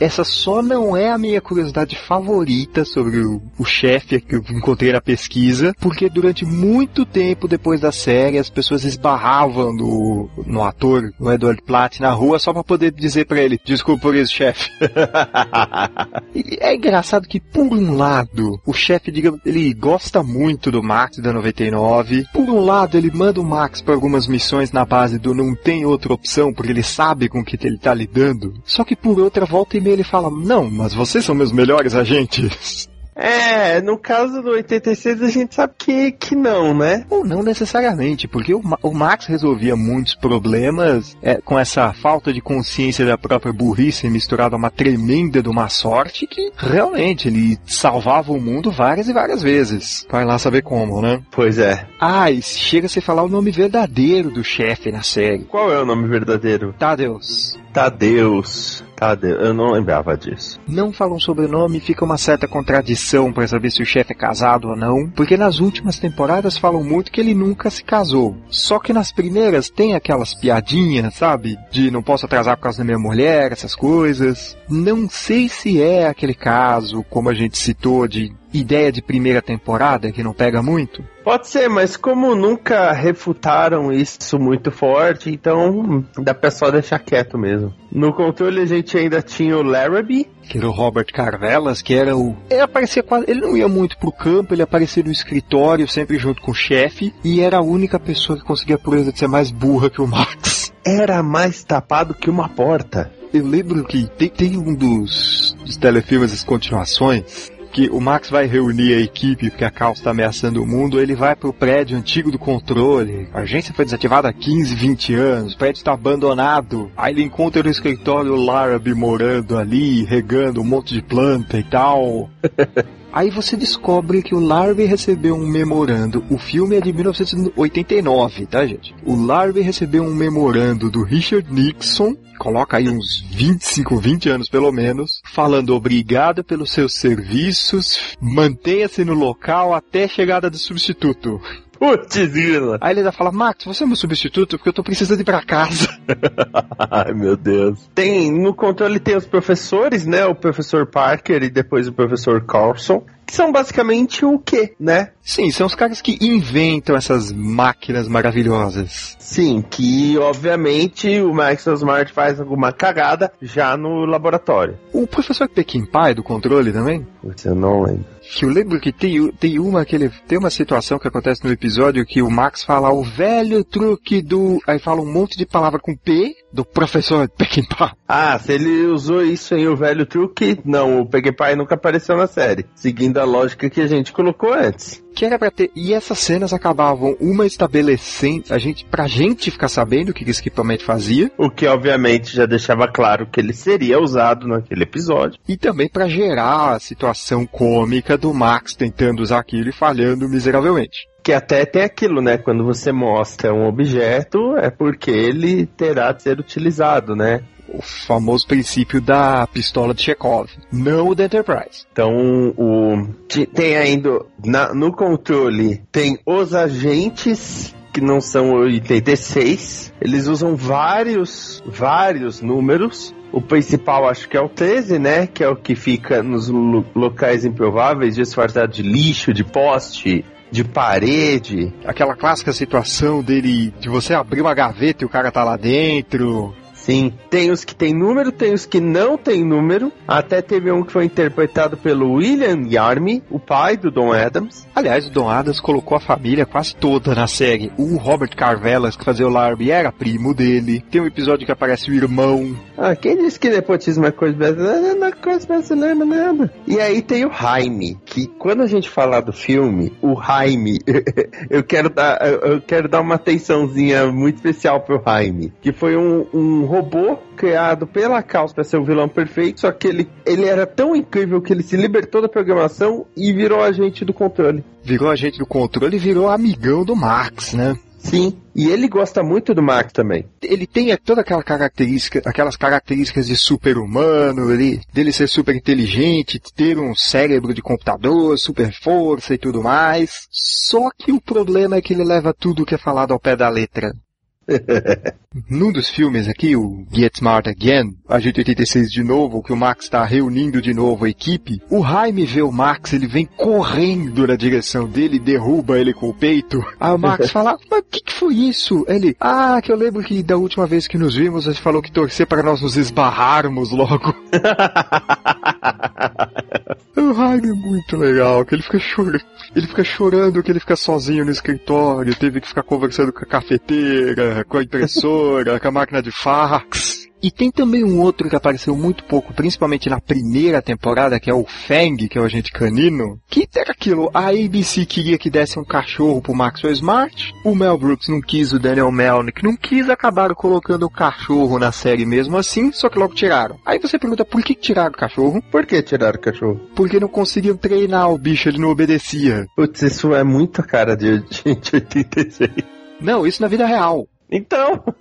Essa só não é a minha curiosidade favorita sobre o, o chefe que eu encontrei na pesquisa, porque durante muito tempo depois da série as pessoas esbarravam no, no ator, no Edward Platt, na rua só para poder dizer para ele: desculpa por isso, chefe. é engraçado que, por um lado, o chefe, digamos, ele gosta muito do Max da 99. Por um lado, ele manda o Max para algumas missões na base do não tem outra opção, porque ele sabe com que ele tá lidando. Só que por outra volta e meia ele fala: Não, mas vocês são meus melhores agentes. É, no caso do 86 a gente sabe que, que não, né? Ou não necessariamente, porque o, o Max resolvia muitos problemas é, com essa falta de consciência da própria burrice misturada a uma tremenda de uma sorte que realmente ele salvava o mundo várias e várias vezes. Vai lá saber como, né? Pois é. Ah, e chega a se falar o nome verdadeiro do chefe na série. Qual é o nome verdadeiro? Tadeus. Tadeus. Tadeu. Eu não lembrava disso. Não falam sobrenome, fica uma certa contradição pra saber se o chefe é casado ou não, porque nas últimas temporadas falam muito que ele nunca se casou. Só que nas primeiras tem aquelas piadinhas, sabe? De não posso atrasar por causa da minha mulher, essas coisas. Não sei se é aquele caso, como a gente citou, de ideia de primeira temporada que não pega muito. Pode ser, mas como nunca refutaram isso muito forte, então dá pra só deixar quieto mesmo. No controle a gente ainda tinha o Larrabee, que era o Robert Carvelas, que era o. Ele aparecia quase. Ele não ia muito pro campo, ele aparecia no escritório, sempre junto com o chefe, e era a única pessoa que conseguia a proeza de ser mais burra que o Max. era mais tapado que uma porta. Eu lembro que tem, tem um dos, dos telefilmes, as continuações, que o Max vai reunir a equipe porque a Caos está ameaçando o mundo, ele vai pro prédio antigo do controle. A agência foi desativada há 15, 20 anos, o prédio está abandonado. Aí ele encontra no escritório o Larrabee morando ali, regando um monte de planta e tal. Aí você descobre que o Larvey recebeu um memorando. O filme é de 1989, tá, gente? O Larvey recebeu um memorando do Richard Nixon, coloca aí uns 25, 20 anos pelo menos, falando obrigado pelos seus serviços, mantenha-se no local até a chegada do substituto. Putz, grila. Aí ele ainda fala, Max, você é meu substituto porque eu tô precisando ir pra casa. Ai, meu Deus. Tem, no controle tem os professores, né? O professor Parker e depois o professor Carlson. Que são basicamente o quê, né? Sim, são os caras que inventam essas máquinas maravilhosas. Sim, que obviamente o Maxwell Smart faz alguma cagada já no laboratório. O professor Pequim Pai do controle também? Eu não lembro. Que eu lembro que tem, tem uma que ele, tem uma situação que acontece no episódio que o Max fala o velho truque do. Aí fala um monte de palavra com P do professor Peckinpah. Ah, se ele usou isso em O Velho Truque, não, o Peggy nunca apareceu na série. Seguindo a lógica que a gente colocou antes. Que era pra ter. E essas cenas acabavam uma estabelecendo. A gente, pra gente ficar sabendo o que esse equipamento fazia. O que obviamente já deixava claro que ele seria usado naquele episódio. E também pra gerar a situação cômica do Max tentando usar aquilo e falhando miseravelmente. Que até tem aquilo, né? Quando você mostra um objeto, é porque ele terá de ser utilizado, né? O famoso princípio da pistola de Chekhov, não o da Enterprise. Então, o tem ainda na, no controle tem os agentes que não são 86. Eles usam vários, vários números. O principal acho que é o 13, né? Que é o que fica nos lo locais improváveis, disfarçado de lixo, de poste, de parede. Aquela clássica situação dele de você abrir uma gaveta e o cara tá lá dentro. Sim, tem os que tem número, tem os que não tem número. Até teve um que foi interpretado pelo William Yarmy, o pai do Don Adams. Aliás, o Don Adams colocou a família quase toda na série. O Robert Carvelas, que fazia o Larby, era primo dele. Tem um episódio que aparece o irmão. Ah, quem disse que nepotismo é coisa brasileira? Não é coisa brasileira nada. E aí tem o Jaime, que quando a gente falar do filme, o Jaime, eu quero dar, eu quero dar uma atençãozinha muito especial pro Jaime, que foi um, um robô criado pela Caos para ser o vilão perfeito, só que ele, ele era tão incrível que ele se libertou da programação e virou agente do controle. Virou agente do controle e virou amigão do Max, né? Sim, e ele gosta muito do Max também. Ele tem toda aquela característica, aquelas características de super-humano, ele, dele ser super inteligente, ter um cérebro de computador, super força e tudo mais. Só que o problema é que ele leva tudo que é falado ao pé da letra. Num dos filmes aqui, o Get Smart Again, Agente 86 de novo, que o Max está reunindo de novo a equipe, o Jaime vê o Max, ele vem correndo na direção dele derruba ele com o peito. Aí o Max fala, mas o que, que foi isso? Ele, ah, que eu lembro que da última vez que nos vimos, a gente falou que torcer para nós nos esbarrarmos logo. o Jaime é muito legal, que ele fica chorando. Ele fica chorando que ele fica sozinho no escritório, teve que ficar conversando com a cafeteira, com a impressora, com a máquina de fax. E tem também um outro que apareceu muito pouco, principalmente na primeira temporada, que é o Fang, que é o agente canino. Que era aquilo, a ABC queria que desse um cachorro pro Maxwell Smart, o Mel Brooks não quis, o Daniel Melnick não quis, acabaram colocando o cachorro na série mesmo assim, só que logo tiraram. Aí você pergunta por que tiraram o cachorro? Por que tiraram o cachorro? Porque não conseguiam treinar o bicho, ele não obedecia. Putz, isso é muita cara de gente 86. Não, isso na vida real. Então.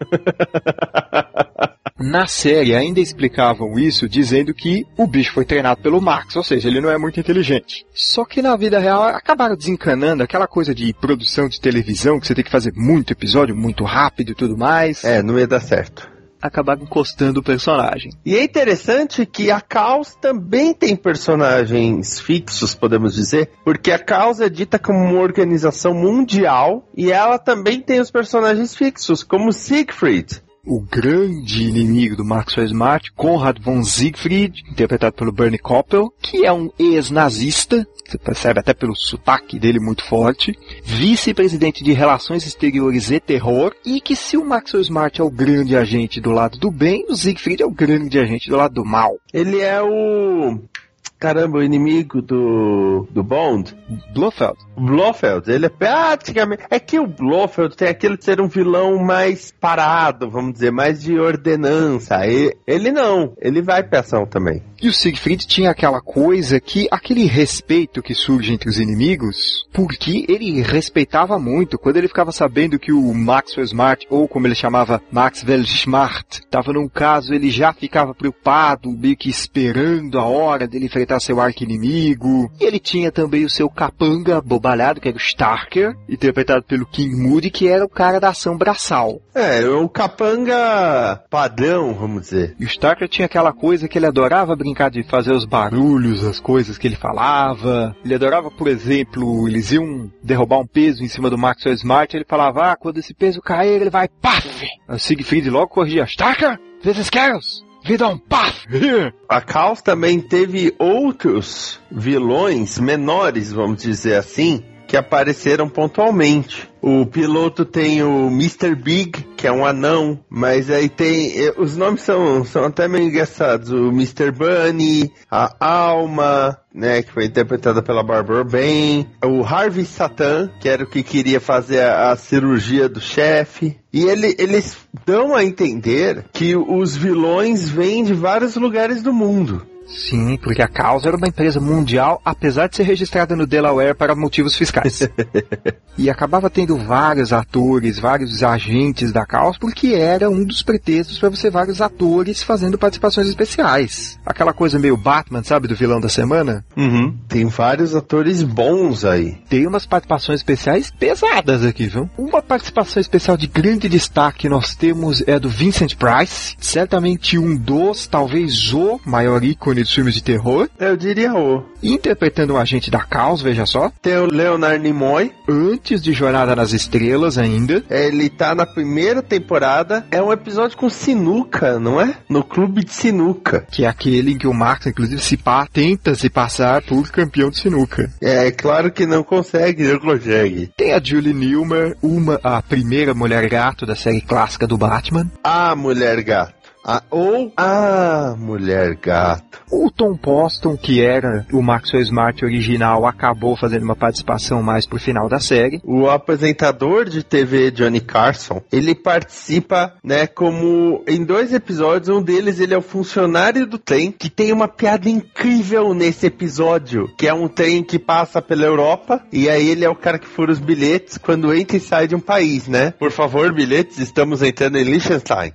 Na série ainda explicavam isso dizendo que o bicho foi treinado pelo Max, ou seja, ele não é muito inteligente. Só que na vida real acabaram desencanando aquela coisa de produção de televisão que você tem que fazer muito episódio, muito rápido e tudo mais. É, não ia dar certo. Acabaram encostando o personagem. E é interessante que a Caos também tem personagens fixos, podemos dizer, porque a Caos é dita como uma organização mundial e ela também tem os personagens fixos, como Siegfried, o grande inimigo do Maxwell Smart, Konrad von Siegfried, interpretado pelo Bernie Koppel, que é um ex-nazista, você percebe até pelo sotaque dele muito forte, vice-presidente de Relações Exteriores e Terror, e que se o Maxwell Smart é o grande agente do lado do bem, o Siegfried é o grande agente do lado do mal. Ele é o caramba, o inimigo do, do Bond? Blofeld. Blofeld, ele é praticamente. É que o Blofeld tem aquele de ser um vilão mais parado, vamos dizer, mais de ordenança. E, ele não, ele vai pra ação também. E o Siegfried tinha aquela coisa que, aquele respeito que surge entre os inimigos, porque ele respeitava muito. Quando ele ficava sabendo que o Maxwell Smart, ou como ele chamava, Maxwell Smart, estava num caso, ele já ficava preocupado, meio que esperando a hora dele enfrentar seu arco inimigo. E ele tinha também o seu capanga bobalhado, que era o Starker, interpretado pelo King Moody, que era o cara da ação braçal. É, o capanga padrão, vamos dizer. E o Starker tinha aquela coisa que ele adorava brincar brincar de fazer os barulhos, as coisas que ele falava. Ele adorava, por exemplo, eles iam derrubar um peso em cima do Maxwell Smart, ele falava, ah, quando esse peso cair, ele vai paf! O Siegfried logo corrigia, Starker, vezes Carols, vida um! A Caos também teve outros vilões menores, vamos dizer assim, que apareceram pontualmente. O piloto tem o Mr. Big, que é um anão, mas aí tem. Os nomes são, são até meio engraçados. O Mr. Bunny, a Alma, né, que foi interpretada pela Barbara Bain, o Harvey Satan, que era o que queria fazer a, a cirurgia do chefe. E ele, eles dão a entender que os vilões vêm de vários lugares do mundo. Sim, porque a causa era uma empresa mundial, apesar de ser registrada no Delaware para motivos fiscais. e acabava tendo vários atores, vários agentes da causa, porque era um dos pretextos para você vários atores fazendo participações especiais. Aquela coisa meio Batman, sabe, do vilão da semana? Uhum. Tem vários atores bons aí. Tem umas participações especiais pesadas aqui, viu? Uma participação especial de grande destaque que nós temos é do Vincent Price, certamente um dos, talvez o maior ícone dos filmes de terror. Eu diria o. Interpretando um agente da Caos, veja só. Tem o Leonard Nimoy. Antes de Jornada nas Estrelas ainda. Ele tá na primeira temporada. É um episódio com sinuca, não é? No clube de sinuca. Que é aquele em que o Marx, inclusive, se pá, tenta se passar por campeão de sinuca. É, claro que não consegue, não consegue. Tem a Julie Newmar, uma, a primeira mulher gato da série clássica do Batman. A mulher gato. Ou a mulher gato. O Tom Poston, que era o Maxwell Smart original, acabou fazendo uma participação mais pro final da série. O apresentador de TV Johnny Carson, ele participa, né, como em dois episódios, um deles ele é o funcionário do trem, que tem uma piada incrível nesse episódio, que é um trem que passa pela Europa, e aí ele é o cara que fura os bilhetes quando entra e sai de um país, né? Por favor, bilhetes, estamos entrando em Liechtenstein.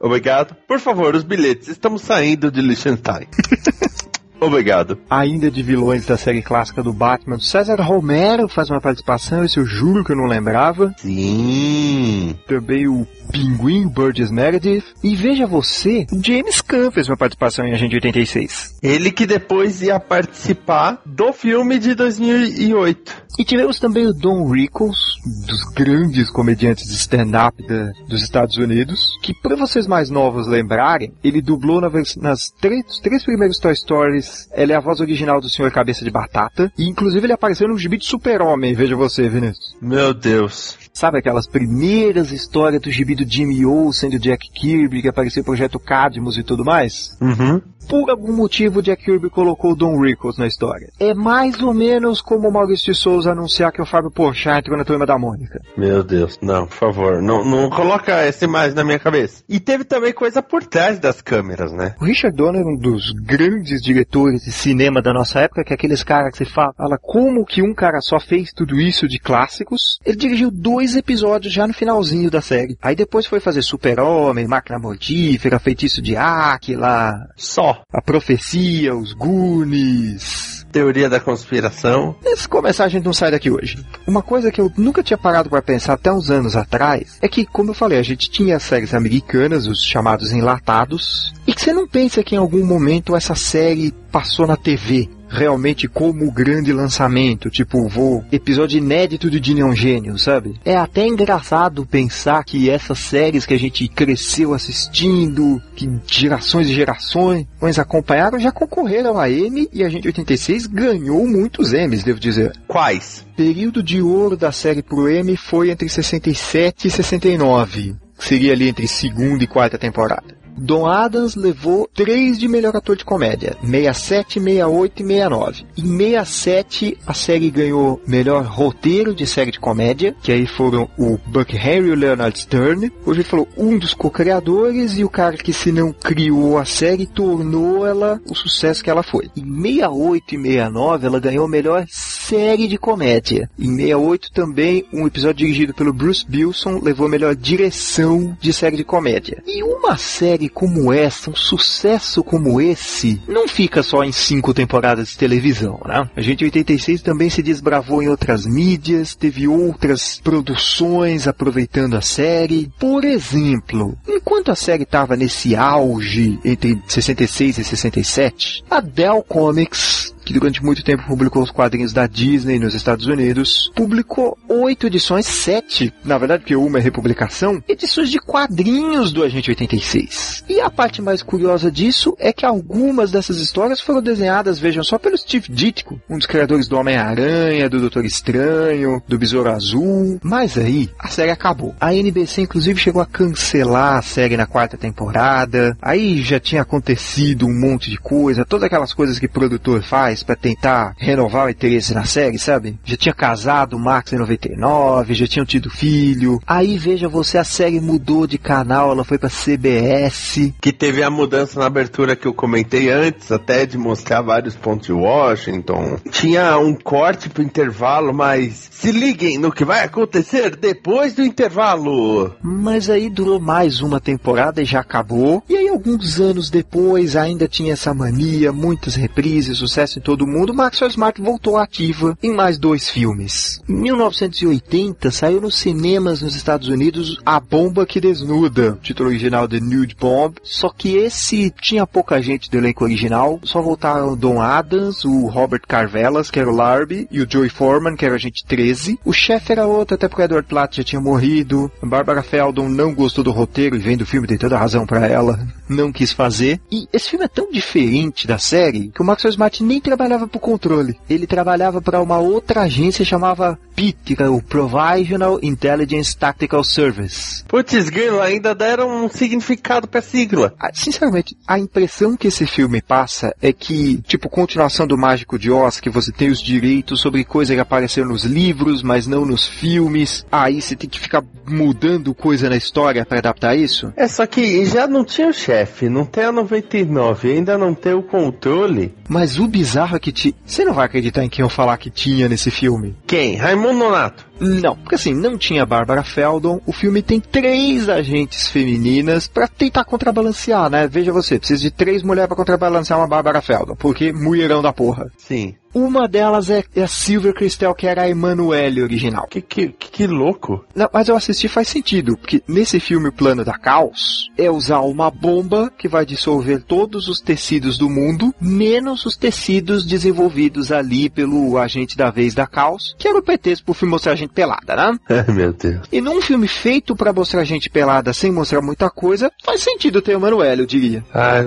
Obrigado. Por favor, os bilhetes. Estamos saindo de Liechtenstein. Obrigado. Ainda de vilões da série clássica do Batman, César Romero faz uma participação, esse eu juro que eu não lembrava. Sim. Também o Pinguim, Burgess Meredith. E veja você, James Caan fez uma participação em Agente 86. Ele que depois ia participar do filme de 2008. E tivemos também o Don Rickles, dos grandes comediantes de stand-up dos Estados Unidos, que para vocês mais novos lembrarem, ele dublou na nas três, três primeiros Toy Stories, ele é a voz original do Senhor Cabeça de Batata, e inclusive ele apareceu no gibi de Super-Homem, veja você, Vinícius. Meu Deus. Sabe aquelas primeiras histórias do gibi do Jimmy Olsen, do Jack Kirby, que apareceu o Projeto Cadmus e tudo mais? Uhum. Por algum motivo, Jack Kirby colocou o Don Rickles na história. É mais ou menos como o Maurício de Souza anunciar que o Fábio Porchat entrou na turma da Mônica. Meu Deus, não, por favor, não, não coloca essa imagem na minha cabeça. E teve também coisa por trás das câmeras, né? O Richard Donner é um dos grandes diretores de cinema da nossa época, que é aqueles caras que você fala, fala como que um cara só fez tudo isso de clássicos. Ele dirigiu dois episódios já no finalzinho da série. Aí depois foi fazer Super-Homem, Máquina Mortífera, Feitiço de Áquila, Só. A Profecia, Os Goonies. Teoria da conspiração. Se começar, a gente não sai daqui hoje. Uma coisa que eu nunca tinha parado para pensar até uns anos atrás é que, como eu falei, a gente tinha séries americanas, os chamados enlatados, e que você não pensa que em algum momento essa série passou na TV realmente como grande lançamento, tipo, vou episódio inédito de Dini um gênio, sabe? É até engraçado pensar que essas séries que a gente cresceu assistindo, que gerações e gerações acompanharam, já concorreram a M e a gente 86 ganhou muitos M's, devo dizer. Quais? Período de ouro da série pro M foi entre 67 e 69. Seria ali entre segunda e quarta temporada. Don Adams levou 3 de melhor ator de comédia, 67, 68 e 69. Em 67, a série ganhou melhor roteiro de série de comédia, que aí foram o Buck Henry e o Leonard Stern. Hoje ele falou um dos co-criadores e o cara que se não criou a série tornou ela o sucesso que ela foi. Em 68 e 69, ela ganhou melhor série de comédia. Em 68 também, um episódio dirigido pelo Bruce Bilson levou melhor direção de série de comédia. E uma série como essa, um sucesso como esse, não fica só em cinco temporadas de televisão, né? A gente em 86 também se desbravou em outras mídias, teve outras produções aproveitando a série. Por exemplo, enquanto a série estava nesse auge entre 66 e 67, a Dell Comics que durante muito tempo publicou os quadrinhos da Disney nos Estados Unidos, publicou oito edições, sete, na verdade, porque uma é republicação, edições de quadrinhos do Agente 86. E a parte mais curiosa disso é que algumas dessas histórias foram desenhadas, vejam só, pelo Steve Ditko, um dos criadores do Homem-Aranha, do Doutor Estranho, do Besouro Azul. Mas aí, a série acabou. A NBC, inclusive, chegou a cancelar a série na quarta temporada. Aí já tinha acontecido um monte de coisa, todas aquelas coisas que produtor faz para tentar renovar o interesse na série, sabe? Já tinha casado o Max em 99, já tinham tido filho. Aí veja você, a série mudou de canal, ela foi pra CBS. Que teve a mudança na abertura que eu comentei antes, até de mostrar vários pontos de Washington. Tinha um corte pro intervalo, mas se liguem no que vai acontecer depois do intervalo. Mas aí durou mais uma temporada e já acabou. E aí alguns anos depois ainda tinha essa mania, muitas reprises, sucesso todo mundo. Maxwell Smart voltou ativa em mais dois filmes. Em 1980 saiu nos cinemas nos Estados Unidos A Bomba que Desnuda, título original The Nude Bomb. Só que esse tinha pouca gente do elenco original, só voltaram Don Adams, o Robert Carvelas, que era o Larby, e o Joey Foreman, que era o agente 13. O chefe era outro, até porque o Edward Platt já tinha morrido. A Barbara Feldon não gostou do roteiro e vendo o filme, tem toda a razão para ela. Não quis fazer. E esse filme é tão diferente da série que o Maxwell Smart nem trabalhava pro controle. Ele trabalhava para uma outra agência chamava PIT, que é o Provisional Intelligence Tactical Service. Putz, grilo, ainda deram um significado pra sigla. Ah, Sinceramente, a impressão que esse filme passa é que, tipo, continuação do Mágico de Oz, que você tem os direitos sobre coisa que apareceu nos livros, mas não nos filmes. Aí você tem que ficar mudando coisa na história para adaptar isso. É só que já não tinha o chefe, não tem a 99, ainda não tem o controle. Mas o bizarro é que te... Você não vai acreditar em quem eu falar que tinha nesse filme. Quem? Raimundo Nonato. Não, porque assim, não tinha Bárbara Feldon. O filme tem três agentes femininas pra tentar contrabalancear, né? Veja você, precisa de três mulheres pra contrabalancear uma Bárbara Feldon, porque mulherão da porra. Sim. Uma delas é, é a Silver Crystal, que era a Emanuele original. Que, que, que, que louco. Não, mas eu assisti faz sentido, porque nesse filme o plano da Caos é usar uma bomba que vai dissolver todos os tecidos do mundo, menos os tecidos desenvolvidos ali pelo agente da vez da Caos, que era o pretexto pro filme mostrar a gente gente pelada, né? Ai, meu Deus. E num filme feito pra mostrar gente pelada sem mostrar muita coisa, faz sentido ter o Manuel, eu diria. Ai.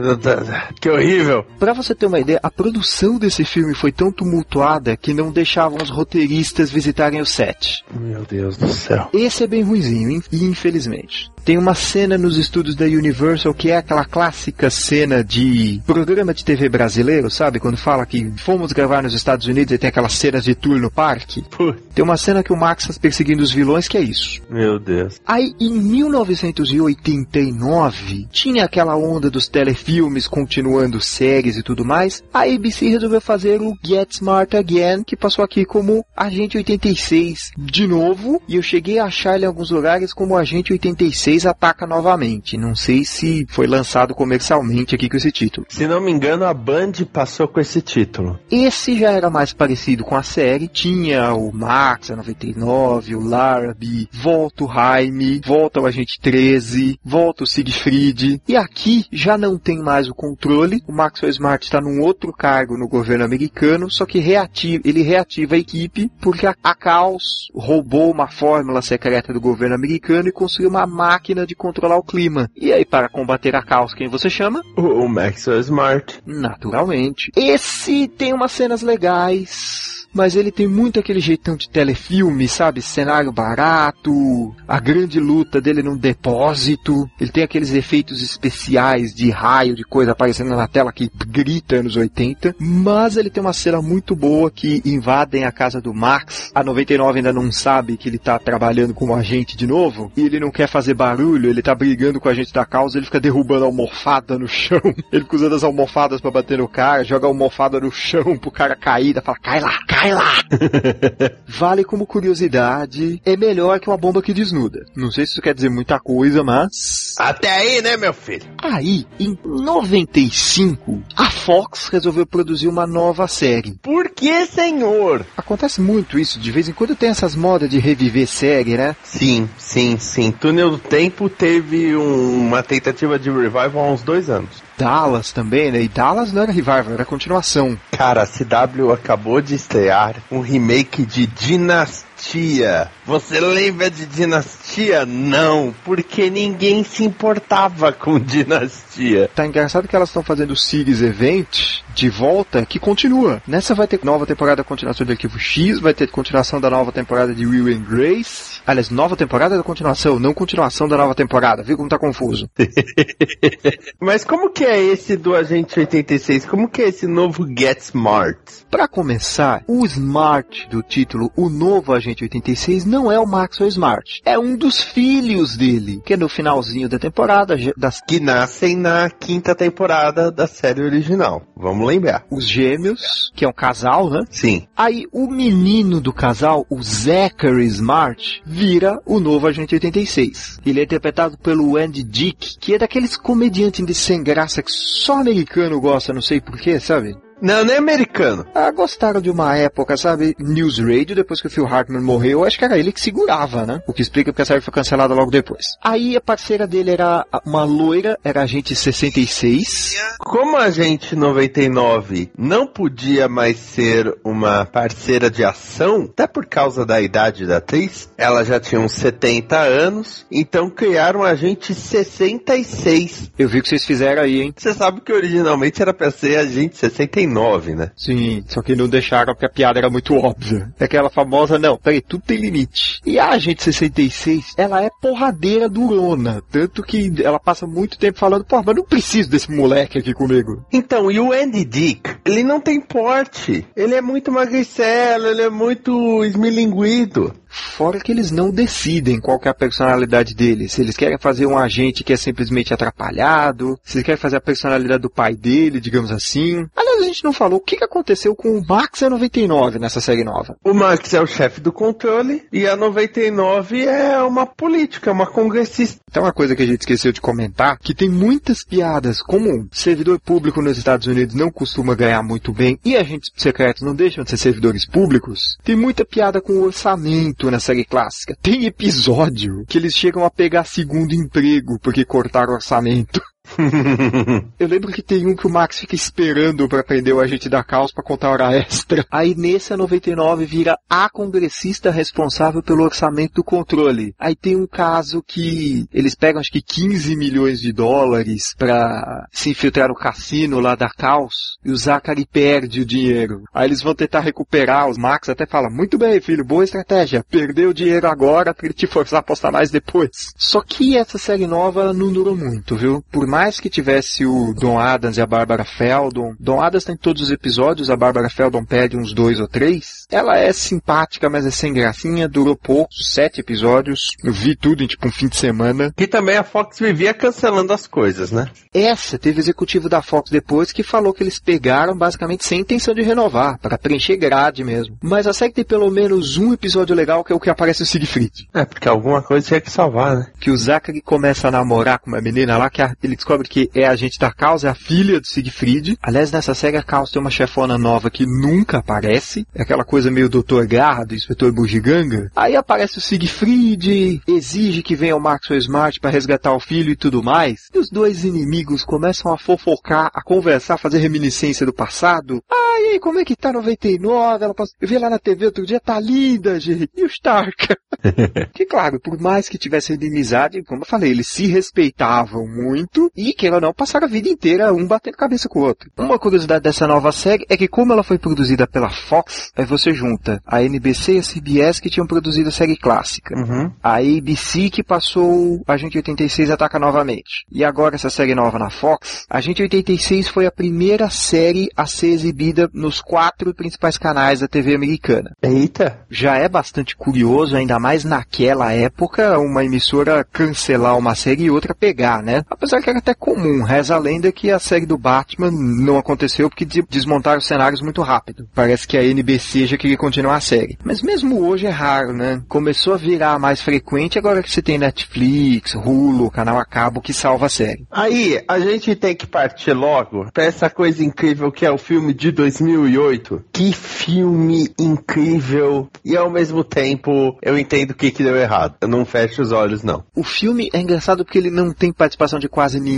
Que horrível. Pra você ter uma ideia, a produção desse filme foi tão tumultuada que não deixavam os roteiristas visitarem o set. Meu Deus do céu. Esse é bem ruizinho, in- infelizmente. Tem uma cena nos estúdios da Universal que é aquela clássica cena de programa de TV brasileiro, sabe? Quando fala que fomos gravar nos Estados Unidos e tem aquelas cenas de tour no parque. Putz, Tem uma cena que o Max está perseguindo os vilões que é isso. meu Deus. Aí, em 1989, tinha aquela onda dos telefilmes continuando séries e tudo mais. A ABC resolveu fazer o Get Smart Again, que passou aqui como Agente 86 de novo. E eu cheguei a achar ele em alguns lugares como Agente 86 Ataca Novamente. Não sei se foi lançado comercialmente aqui com esse título. Se não me engano, a Band passou com esse título. Esse já era mais parecido com a série. Tinha o Max, a 99, o Larrabee, volta o Jaime, volta o Agente 13, volta o Siegfried. E aqui já não tem mais o controle. O Maxwell Smart está num outro cargo no governo americano, só que reativa, ele reativa a equipe porque a, a Caos roubou uma fórmula secreta do governo americano e construiu uma máquina de controlar o clima. E aí, para combater a Caos, quem você chama? O, o Maxwell Smart. Naturalmente. Esse tem umas cenas legais. Mas ele tem muito aquele jeitão de telefilme, sabe? Cenário barato, a grande luta dele num depósito. Ele tem aqueles efeitos especiais de raio, de coisa aparecendo na tela que grita anos 80. Mas ele tem uma cena muito boa que invadem a casa do Max. A 99 ainda não sabe que ele tá trabalhando como agente de novo. E ele não quer fazer barulho, ele tá brigando com a gente da causa, ele fica derrubando almofada no chão. Ele fica usando as almofadas pra bater no cara, joga a almofada no chão pro cara cair, fala, cai lá, cai lá! vale como curiosidade, é melhor que uma bomba que desnuda. Não sei se isso quer dizer muita coisa, mas... Até aí, né, meu filho? Aí, em 95, a Fox resolveu produzir uma nova série. Por que, senhor? Acontece muito isso, de vez em quando tem essas modas de reviver série, né? Sim, sim, sim. Túnel do Tempo teve um- uma tentativa de revival há uns dois anos. Dallas também, né? E Dallas não era revival, era continuação. Cara, a CW acabou de estrear um remake de Dinastia. Você lembra de Dinastia? Não, porque ninguém se importava com Dinastia. Tá engraçado que elas estão fazendo Series Event de volta que continua. Nessa vai ter nova temporada, continuação de Arquivo X, vai ter continuação da nova temporada de Will and Grace. Aliás, nova temporada da continuação, não continuação da nova temporada. Viu como tá confuso? Mas como que é esse do Agente 86? Como que é esse novo Get Smart? Pra começar, o Smart do título O Novo Agente 86 não é o Maxwell Smart. É um dos filhos dele, que é no finalzinho da temporada, das Que nascem na quinta temporada da série original. Vamos lembrar. os gêmeos, que é um casal, né? Sim. Aí o menino do casal, o Zachary Smart, vira o novo Agente 86. Ele é interpretado pelo Andy Dick, que é daqueles comediantes de sem graça que só americano gosta, não sei porquê, sabe? Não, é americano. Ah, gostaram de uma época, sabe? News Radio, depois que o Phil Hartman morreu, acho que era ele que segurava, né? O que explica porque a série foi cancelada logo depois. Aí a parceira dele era uma loira, era agente 66. Como a gente 99 não podia mais ser uma parceira de ação, até por causa da idade da atriz, ela já tinha uns 70 anos, então criaram a gente 66. Eu vi o que vocês fizeram aí, hein? Você sabe que originalmente era pra ser a gente 69, né? Sim, só que não deixaram porque a piada era muito óbvia. É aquela famosa, não, peraí, tudo tem limite. E a Agente 66, ela é porradeira durona. Tanto que ela passa muito tempo falando, pô, mas não preciso desse moleque aqui comigo. Então, e o Andy Dick, ele não tem porte. Ele é muito magricelo, ele é muito esmilinguido. Fora que eles não decidem qual é a personalidade dele. Se eles querem fazer um agente que é simplesmente atrapalhado, se eles querem fazer a personalidade do pai dele, digamos assim. Aliás, a gente não falou o que, aconteceu com o Max é 99 nessa série nova. O Max é o chefe do controle e a 99 é uma política, uma congressista. Tem uma coisa que a gente esqueceu de comentar, que tem muitas piadas, como servidor público nos Estados Unidos não costuma ganhar muito bem, e agentes secretos não deixam de ser servidores públicos, tem muita piada com orçamento na série clássica. Tem episódio que eles chegam a pegar segundo emprego porque cortaram orçamento. Eu lembro que tem um que o Max fica esperando pra prender o agente da Caos pra contar hora extra. Aí nesse a 99 vira a congressista responsável pelo orçamento do controle. Aí tem um caso que eles pegam acho que 15 milhões de dólares pra se infiltrar no cassino lá da Caos e o Zachary perde o dinheiro. Aí eles vão tentar recuperar, os Max até fala, muito bem filho, boa estratégia, perdeu o dinheiro agora pra ele te forçar a apostar mais depois. Só que essa série nova não durou muito, viu? Por mais que tivesse o Don Adams e a Barbara Feldon, Don Adams tem todos os episódios, a Barbara Feldon perde uns dois ou três. Ela é simpática, mas é sem gracinha, durou pouco, sete episódios. Eu vi tudo em tipo um fim de semana. Que também a Fox vivia cancelando as coisas, né? Essa teve executivo da Fox depois que falou que eles pegaram basicamente sem intenção de renovar, para preencher grade mesmo. Mas a série tem pelo menos um episódio legal que é o que aparece o Siegfried. É, porque alguma coisa tinha que salvar, né? Que o Zachary começa a namorar com uma menina lá, que a- ele descobre que é agente da Caos, é a filha do Siegfried. Aliás, nessa série a Caos tem uma chefona nova que nunca aparece. É aquela coisa meio Dr. Garra, do Inspetor Bugiganga. Aí aparece o Siegfried, exige que venha o Maxwell Smart para resgatar o filho e tudo mais. E os dois inimigos começam a fofocar, a conversar, a fazer reminiscência do passado. Ah, e aí, como é que tá 99? Ela passou... Eu vi lá na TV outro dia, tá linda, gente. E o Stark? que claro, por mais que tivesse inimizade, como eu falei, eles se respeitavam muito e que ela não passaram a vida inteira um batendo cabeça com o outro. Uma curiosidade dessa nova série é que como ela foi produzida pela Fox, aí você junta a NBC e a CBS que tinham produzido a série clássica. Uhum. A ABC que passou Agente 86 ataca novamente. E agora essa série nova na Fox, Agente 86 foi a primeira série a ser exibida nos quatro principais canais da TV americana. Eita. Já é bastante curioso, ainda mais naquela época, uma emissora cancelar uma série e outra pegar, né? Apesar que era até comum, reza a lenda que a série do Batman não aconteceu porque de- desmontaram os cenários muito rápido. Parece que a NBC já queria continuar a série. Mas mesmo hoje é raro, né? Começou a virar mais frequente agora que você tem Netflix, Hulu, canal a cabo que salva a série. Aí, a gente tem que partir logo pra essa coisa incrível que é o filme de 2008. Que filme incrível! E ao mesmo tempo, eu entendo o que, que deu errado. Eu não fecho os olhos, não. O filme é engraçado porque ele não tem participação de quase ninguém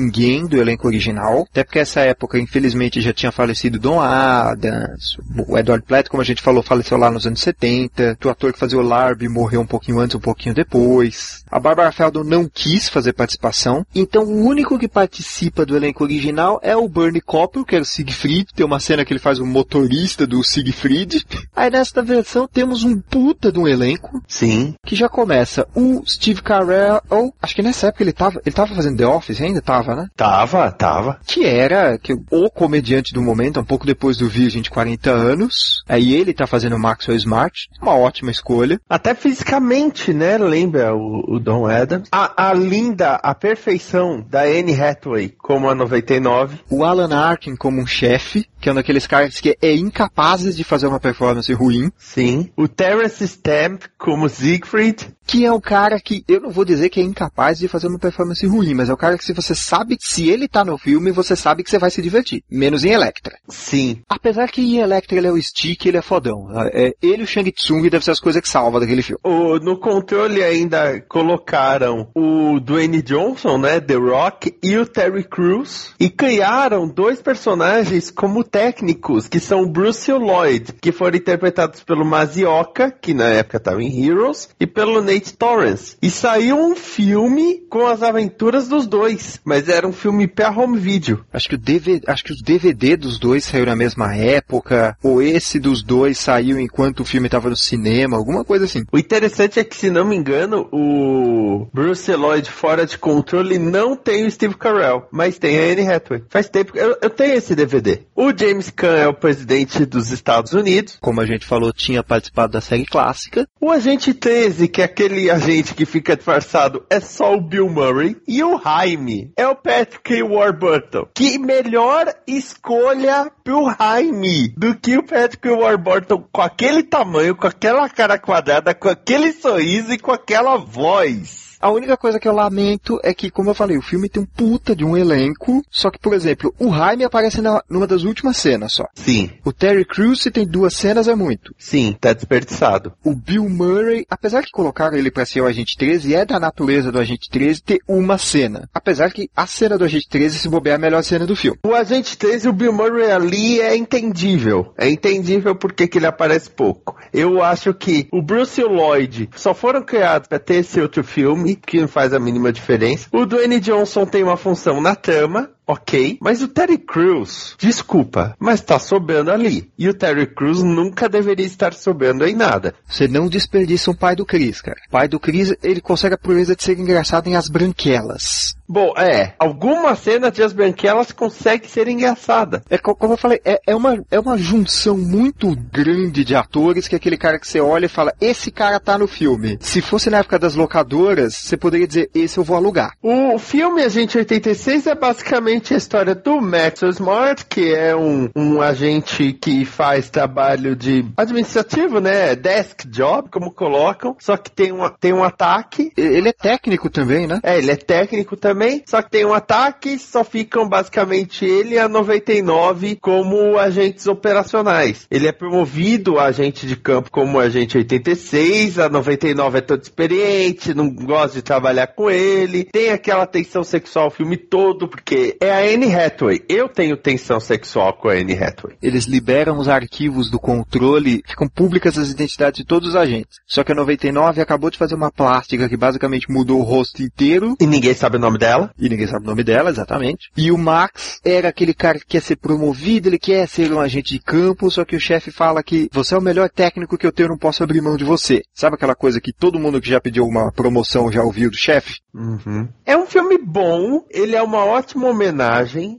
do elenco original, até porque essa época, infelizmente, já tinha falecido Don Adams, o Edward Platt, como a gente falou, faleceu lá nos anos 70, o ator que fazia o Larby morreu um pouquinho antes, um pouquinho depois. A Barbara Feldon não quis fazer participação, então o único que participa do elenco original é o Bernie Coppel, que era o Siegfried, tem uma cena que ele faz o motorista do Siegfried. Aí nesta versão temos um puta de um elenco, Sim. que já começa o Steve Carell, ou acho que nessa época ele tava, ele tava fazendo The Office ainda, tava, né? Tava, tava. Que era que, o comediante do momento, um pouco depois do Virgem de 40 anos. Aí ele tá fazendo Maxwell Smart, uma ótima escolha. Até fisicamente, né? Lembra o, o Don Adams. A, a linda, a perfeição da Anne Hathaway como a 99. O Alan Arkin como um chefe, que é um daqueles caras que é incapazes de fazer uma performance ruim. Sim. O Terence Stamp como Siegfried. Que é o cara que, eu não vou dizer que é incapaz de fazer uma performance ruim, mas é o cara que se você sabe, se ele tá no filme, você sabe que você vai se divertir. Menos em Electra. Sim. Apesar que em Electra ele é o Stick, ele é fodão. É, ele e o Shang Tsung deve ser as coisas que salva daquele filme. O, no controle ainda colocaram o Dwayne Johnson, né? The Rock e o Terry Crews. E criaram dois personagens como técnicos, que são o Bruce e o Lloyd, que foram interpretados pelo Mazioka, que na época estava em Heroes, e pelo Nate Torrance. E saiu um filme com as aventuras dos dois, mas era um filme pra home video. Acho que o DVD, acho que os DVD dos dois saíram na mesma época, ou esse dos dois saiu enquanto o filme estava no cinema, alguma coisa assim. O interessante é que, se não me engano, o Bruce Lloyd fora de controle não tem o Steve Carell, mas tem a Anne Hathaway. Faz tempo que eu, eu tenho esse DVD. O James Caan é o presidente dos Estados Unidos. Como a gente falou, tinha participado da série clássica. O agente 13, que é aquele agente que fica disfarçado, é só o Bill Murray. E o Jaime é o Patrick Warburton. Que melhor escolha pro Jaime do que o Patrick Warburton com aquele tamanho, com aquela cara quadrada, com aquele sorriso e com aquela voz. A única coisa que eu lamento é que, como eu falei, o filme tem um puta de um elenco, só que, por exemplo, o Jaime aparece na, numa das últimas cenas só. Sim, O Terry Crews, se tem duas cenas, é muito. sim, tá desperdiçado. O Bill Murray, apesar que colocaram ele pra ser o Agente 13, é da natureza do Agente 13 ter uma cena. Apesar que a cena do Agente 13, se bobear, é a melhor cena do filme. O Agente 13 e o Bill Murray ali é entendível. É entendível porque que ele aparece pouco. Eu acho que o Bruce e o Lloyd só foram criados pra ter esse outro filme, que não faz a mínima diferença. O Dwayne Johnson tem uma função na trama, ok. Mas o Terry Crews, desculpa, mas tá sobrando ali. E o Terry Crews nunca deveria estar sobrando em nada. Você não desperdiça um pai do Chris, cara. O pai do Chris, ele consegue a proeza de ser engraçado em As Branquelas. Bom, é, alguma cena de As Branquelas consegue ser engraçada. É co- como eu falei, é, é uma, é uma junção muito grande de atores que é aquele cara que você olha e fala, esse cara tá no filme. Se fosse na época das locadoras, você poderia dizer, esse eu vou alugar. O filme Agente 86 é basicamente a história do Max Smart, que é um, um agente que faz trabalho de administrativo, né? Desk job, como colocam. Só que tem um, tem um ataque. Ele é técnico também, né? É, ele é técnico também, só que tem um ataque, só ficam basicamente ele e a 99 como agentes operacionais. Ele é promovido a agente de campo como agente 86, a 99 é todo experiente, não gosta de trabalhar com ele, tem aquela tensão sexual o filme todo, porque é a Anne Hathaway. Eu tenho tensão sexual com a Anne Hathaway. Eles liberam os arquivos do controle, ficam públicas as identidades de todos os agentes. Só que a 99 acabou de fazer uma plástica que basicamente mudou o rosto inteiro. E ninguém sabe o nome dela? E ninguém sabe o nome dela, exatamente. E o Max era aquele cara que quer ser promovido, ele quer ser um agente de campo, só que o chefe fala que você é o melhor técnico que eu tenho, eu não posso abrir mão de você. Sabe aquela coisa que todo mundo que já pediu uma promoção já ouviu do chefe? Uhum. É um filme bom, ele é uma ótima homenagem,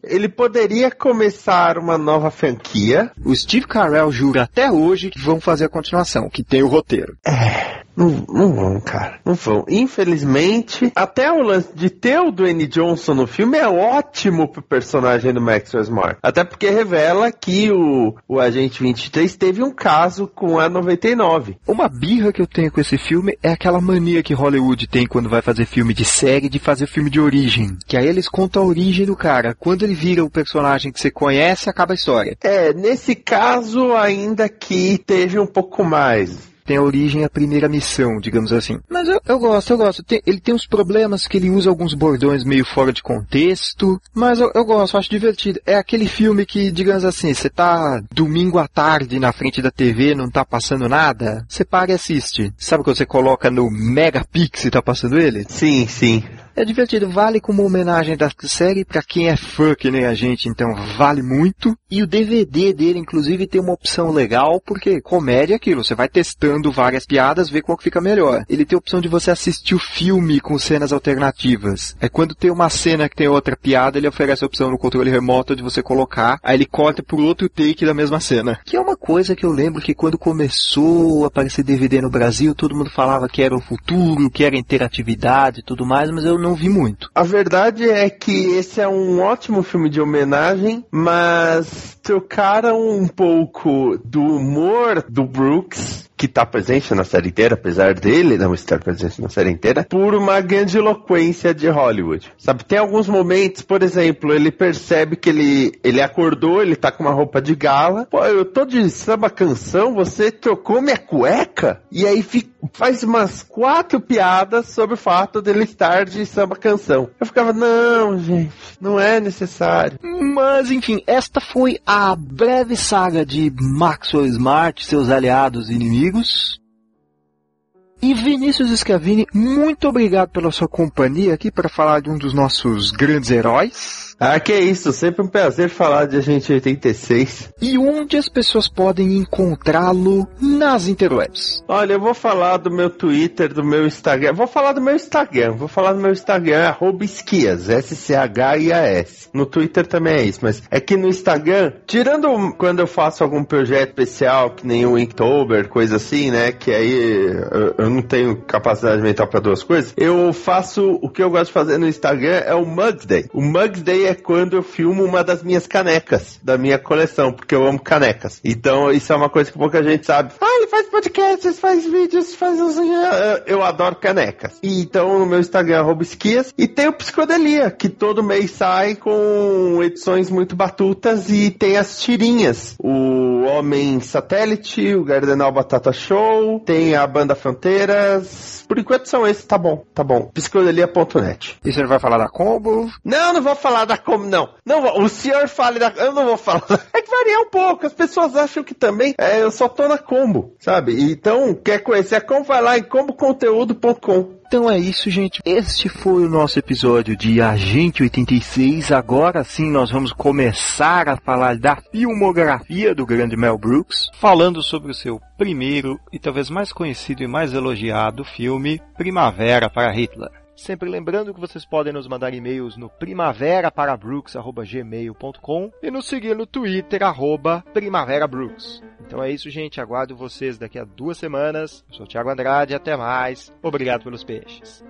ele poderia começar uma nova franquia. O Steve Carell jura até hoje que vão fazer a continuação, que tem o roteiro. Não, não vão, cara. Não vão. Infelizmente, até o lance de ter o Dwayne Johnson no filme é ótimo pro personagem do Maxwell Smart. Até porque revela que o, o Agente 23 teve um caso com a 99. Uma birra que eu tenho com esse filme é aquela mania que Hollywood tem quando vai fazer filme de série de fazer filme de origem. Que aí eles contam a origem do cara. Quando ele vira o personagem que você conhece, acaba a história. É, nesse caso, ainda que teve um pouco mais. Tem a origem a primeira missão, digamos assim. Mas eu, eu gosto, eu gosto. Tem- ele tem uns problemas que ele usa alguns bordões meio fora de contexto. Mas eu, eu gosto, acho divertido. É aquele filme que, digamos assim, você tá domingo à tarde na frente da TV, não tá passando nada. Você para e assiste. Sabe quando você coloca no Megapix e tá passando ele? Sim, sim. É divertido, vale como homenagem da série pra quem é fã que nem a gente, então vale muito. E o DVD dele, inclusive, tem uma opção legal, porque comédia é aquilo, você vai testando várias piadas, vê qual que fica melhor. Ele tem a opção de você assistir o filme com cenas alternativas. É quando tem uma cena que tem outra piada, ele oferece a opção no controle remoto de você colocar, aí ele corta por outro take da mesma cena. Que é uma coisa que eu lembro que quando começou a aparecer DVD no Brasil, todo mundo falava que era o futuro, que era interatividade e tudo mais, mas eu não vi muito. A verdade é que esse é um ótimo filme de homenagem, mas trocaram um pouco do humor do Brooks, que está presente na série inteira, apesar dele não estar presente na série inteira, por uma grande eloquência de Hollywood. Sabe, tem alguns momentos, por exemplo, ele percebe que ele, ele acordou, ele tá com uma roupa de gala. Pô, eu tô de samba canção, você trocou minha cueca? E aí fi- faz umas quatro piadas sobre o fato dele estar de samba canção. Eu ficava, não, gente, não é necessário. Mas enfim, esta foi a breve saga de Maxwell Smart, seus aliados e inimigos. amigos E Vinícius Scavini, muito obrigado pela sua companhia aqui para falar de um dos nossos grandes heróis. Ah, que isso, sempre um prazer falar de Agente 86. E onde as pessoas podem encontrá-lo nas interwebs. Olha, eu vou falar do meu Twitter, do meu Instagram. Vou falar do meu Instagram. Vou falar do meu Instagram, arroba esquias, S-C-H-I-A-S. No Twitter também é isso, mas é que no Instagram, tirando quando eu faço algum projeto especial, que nem o Inktober, coisa assim, né? Que aí eu, eu não tenho capacidade mental para duas coisas. Eu faço o que eu gosto de fazer no Instagram é o Mugs Day. O Mugs Day é quando eu filmo uma das minhas canecas da minha coleção, porque eu amo canecas. Então isso é uma coisa que pouca gente sabe. Ah, ele faz podcasts, faz vídeos, faz assim. Eu adoro canecas. Então no meu Instagram é esquias e tem o Psicodelia, que todo mês sai com edições muito batutas e tem as tirinhas. O Homem Satélite, o Gardenal Batata Show, tem a Banda It is. Por enquanto são esses, tá bom, tá bom. Psicodelia.net. E você não vai falar da Combo? Não, não vou falar da Combo, não. não vou. O senhor fale da. Eu não vou falar. É que varia um pouco. As pessoas acham que também é, eu só tô na Combo, sabe? Então, quer conhecer a Combo, vai lá em comboconteúdo.com. Então é isso, gente. Este foi o nosso episódio de Agente 86. Agora sim nós vamos começar a falar da filmografia do grande Mel Brooks, falando sobre o seu primeiro e talvez mais conhecido e mais elogiado filme, Primavera para Hitler. Sempre lembrando que vocês podem nos mandar e-mails no primaveraparabbrooks.gmail.com e nos seguir no Twitter, arroba primaverabrooks. Então é isso, gente. Aguardo vocês daqui a duas semanas. Eu sou o Thiago Andrade. Até mais. Obrigado pelos peixes.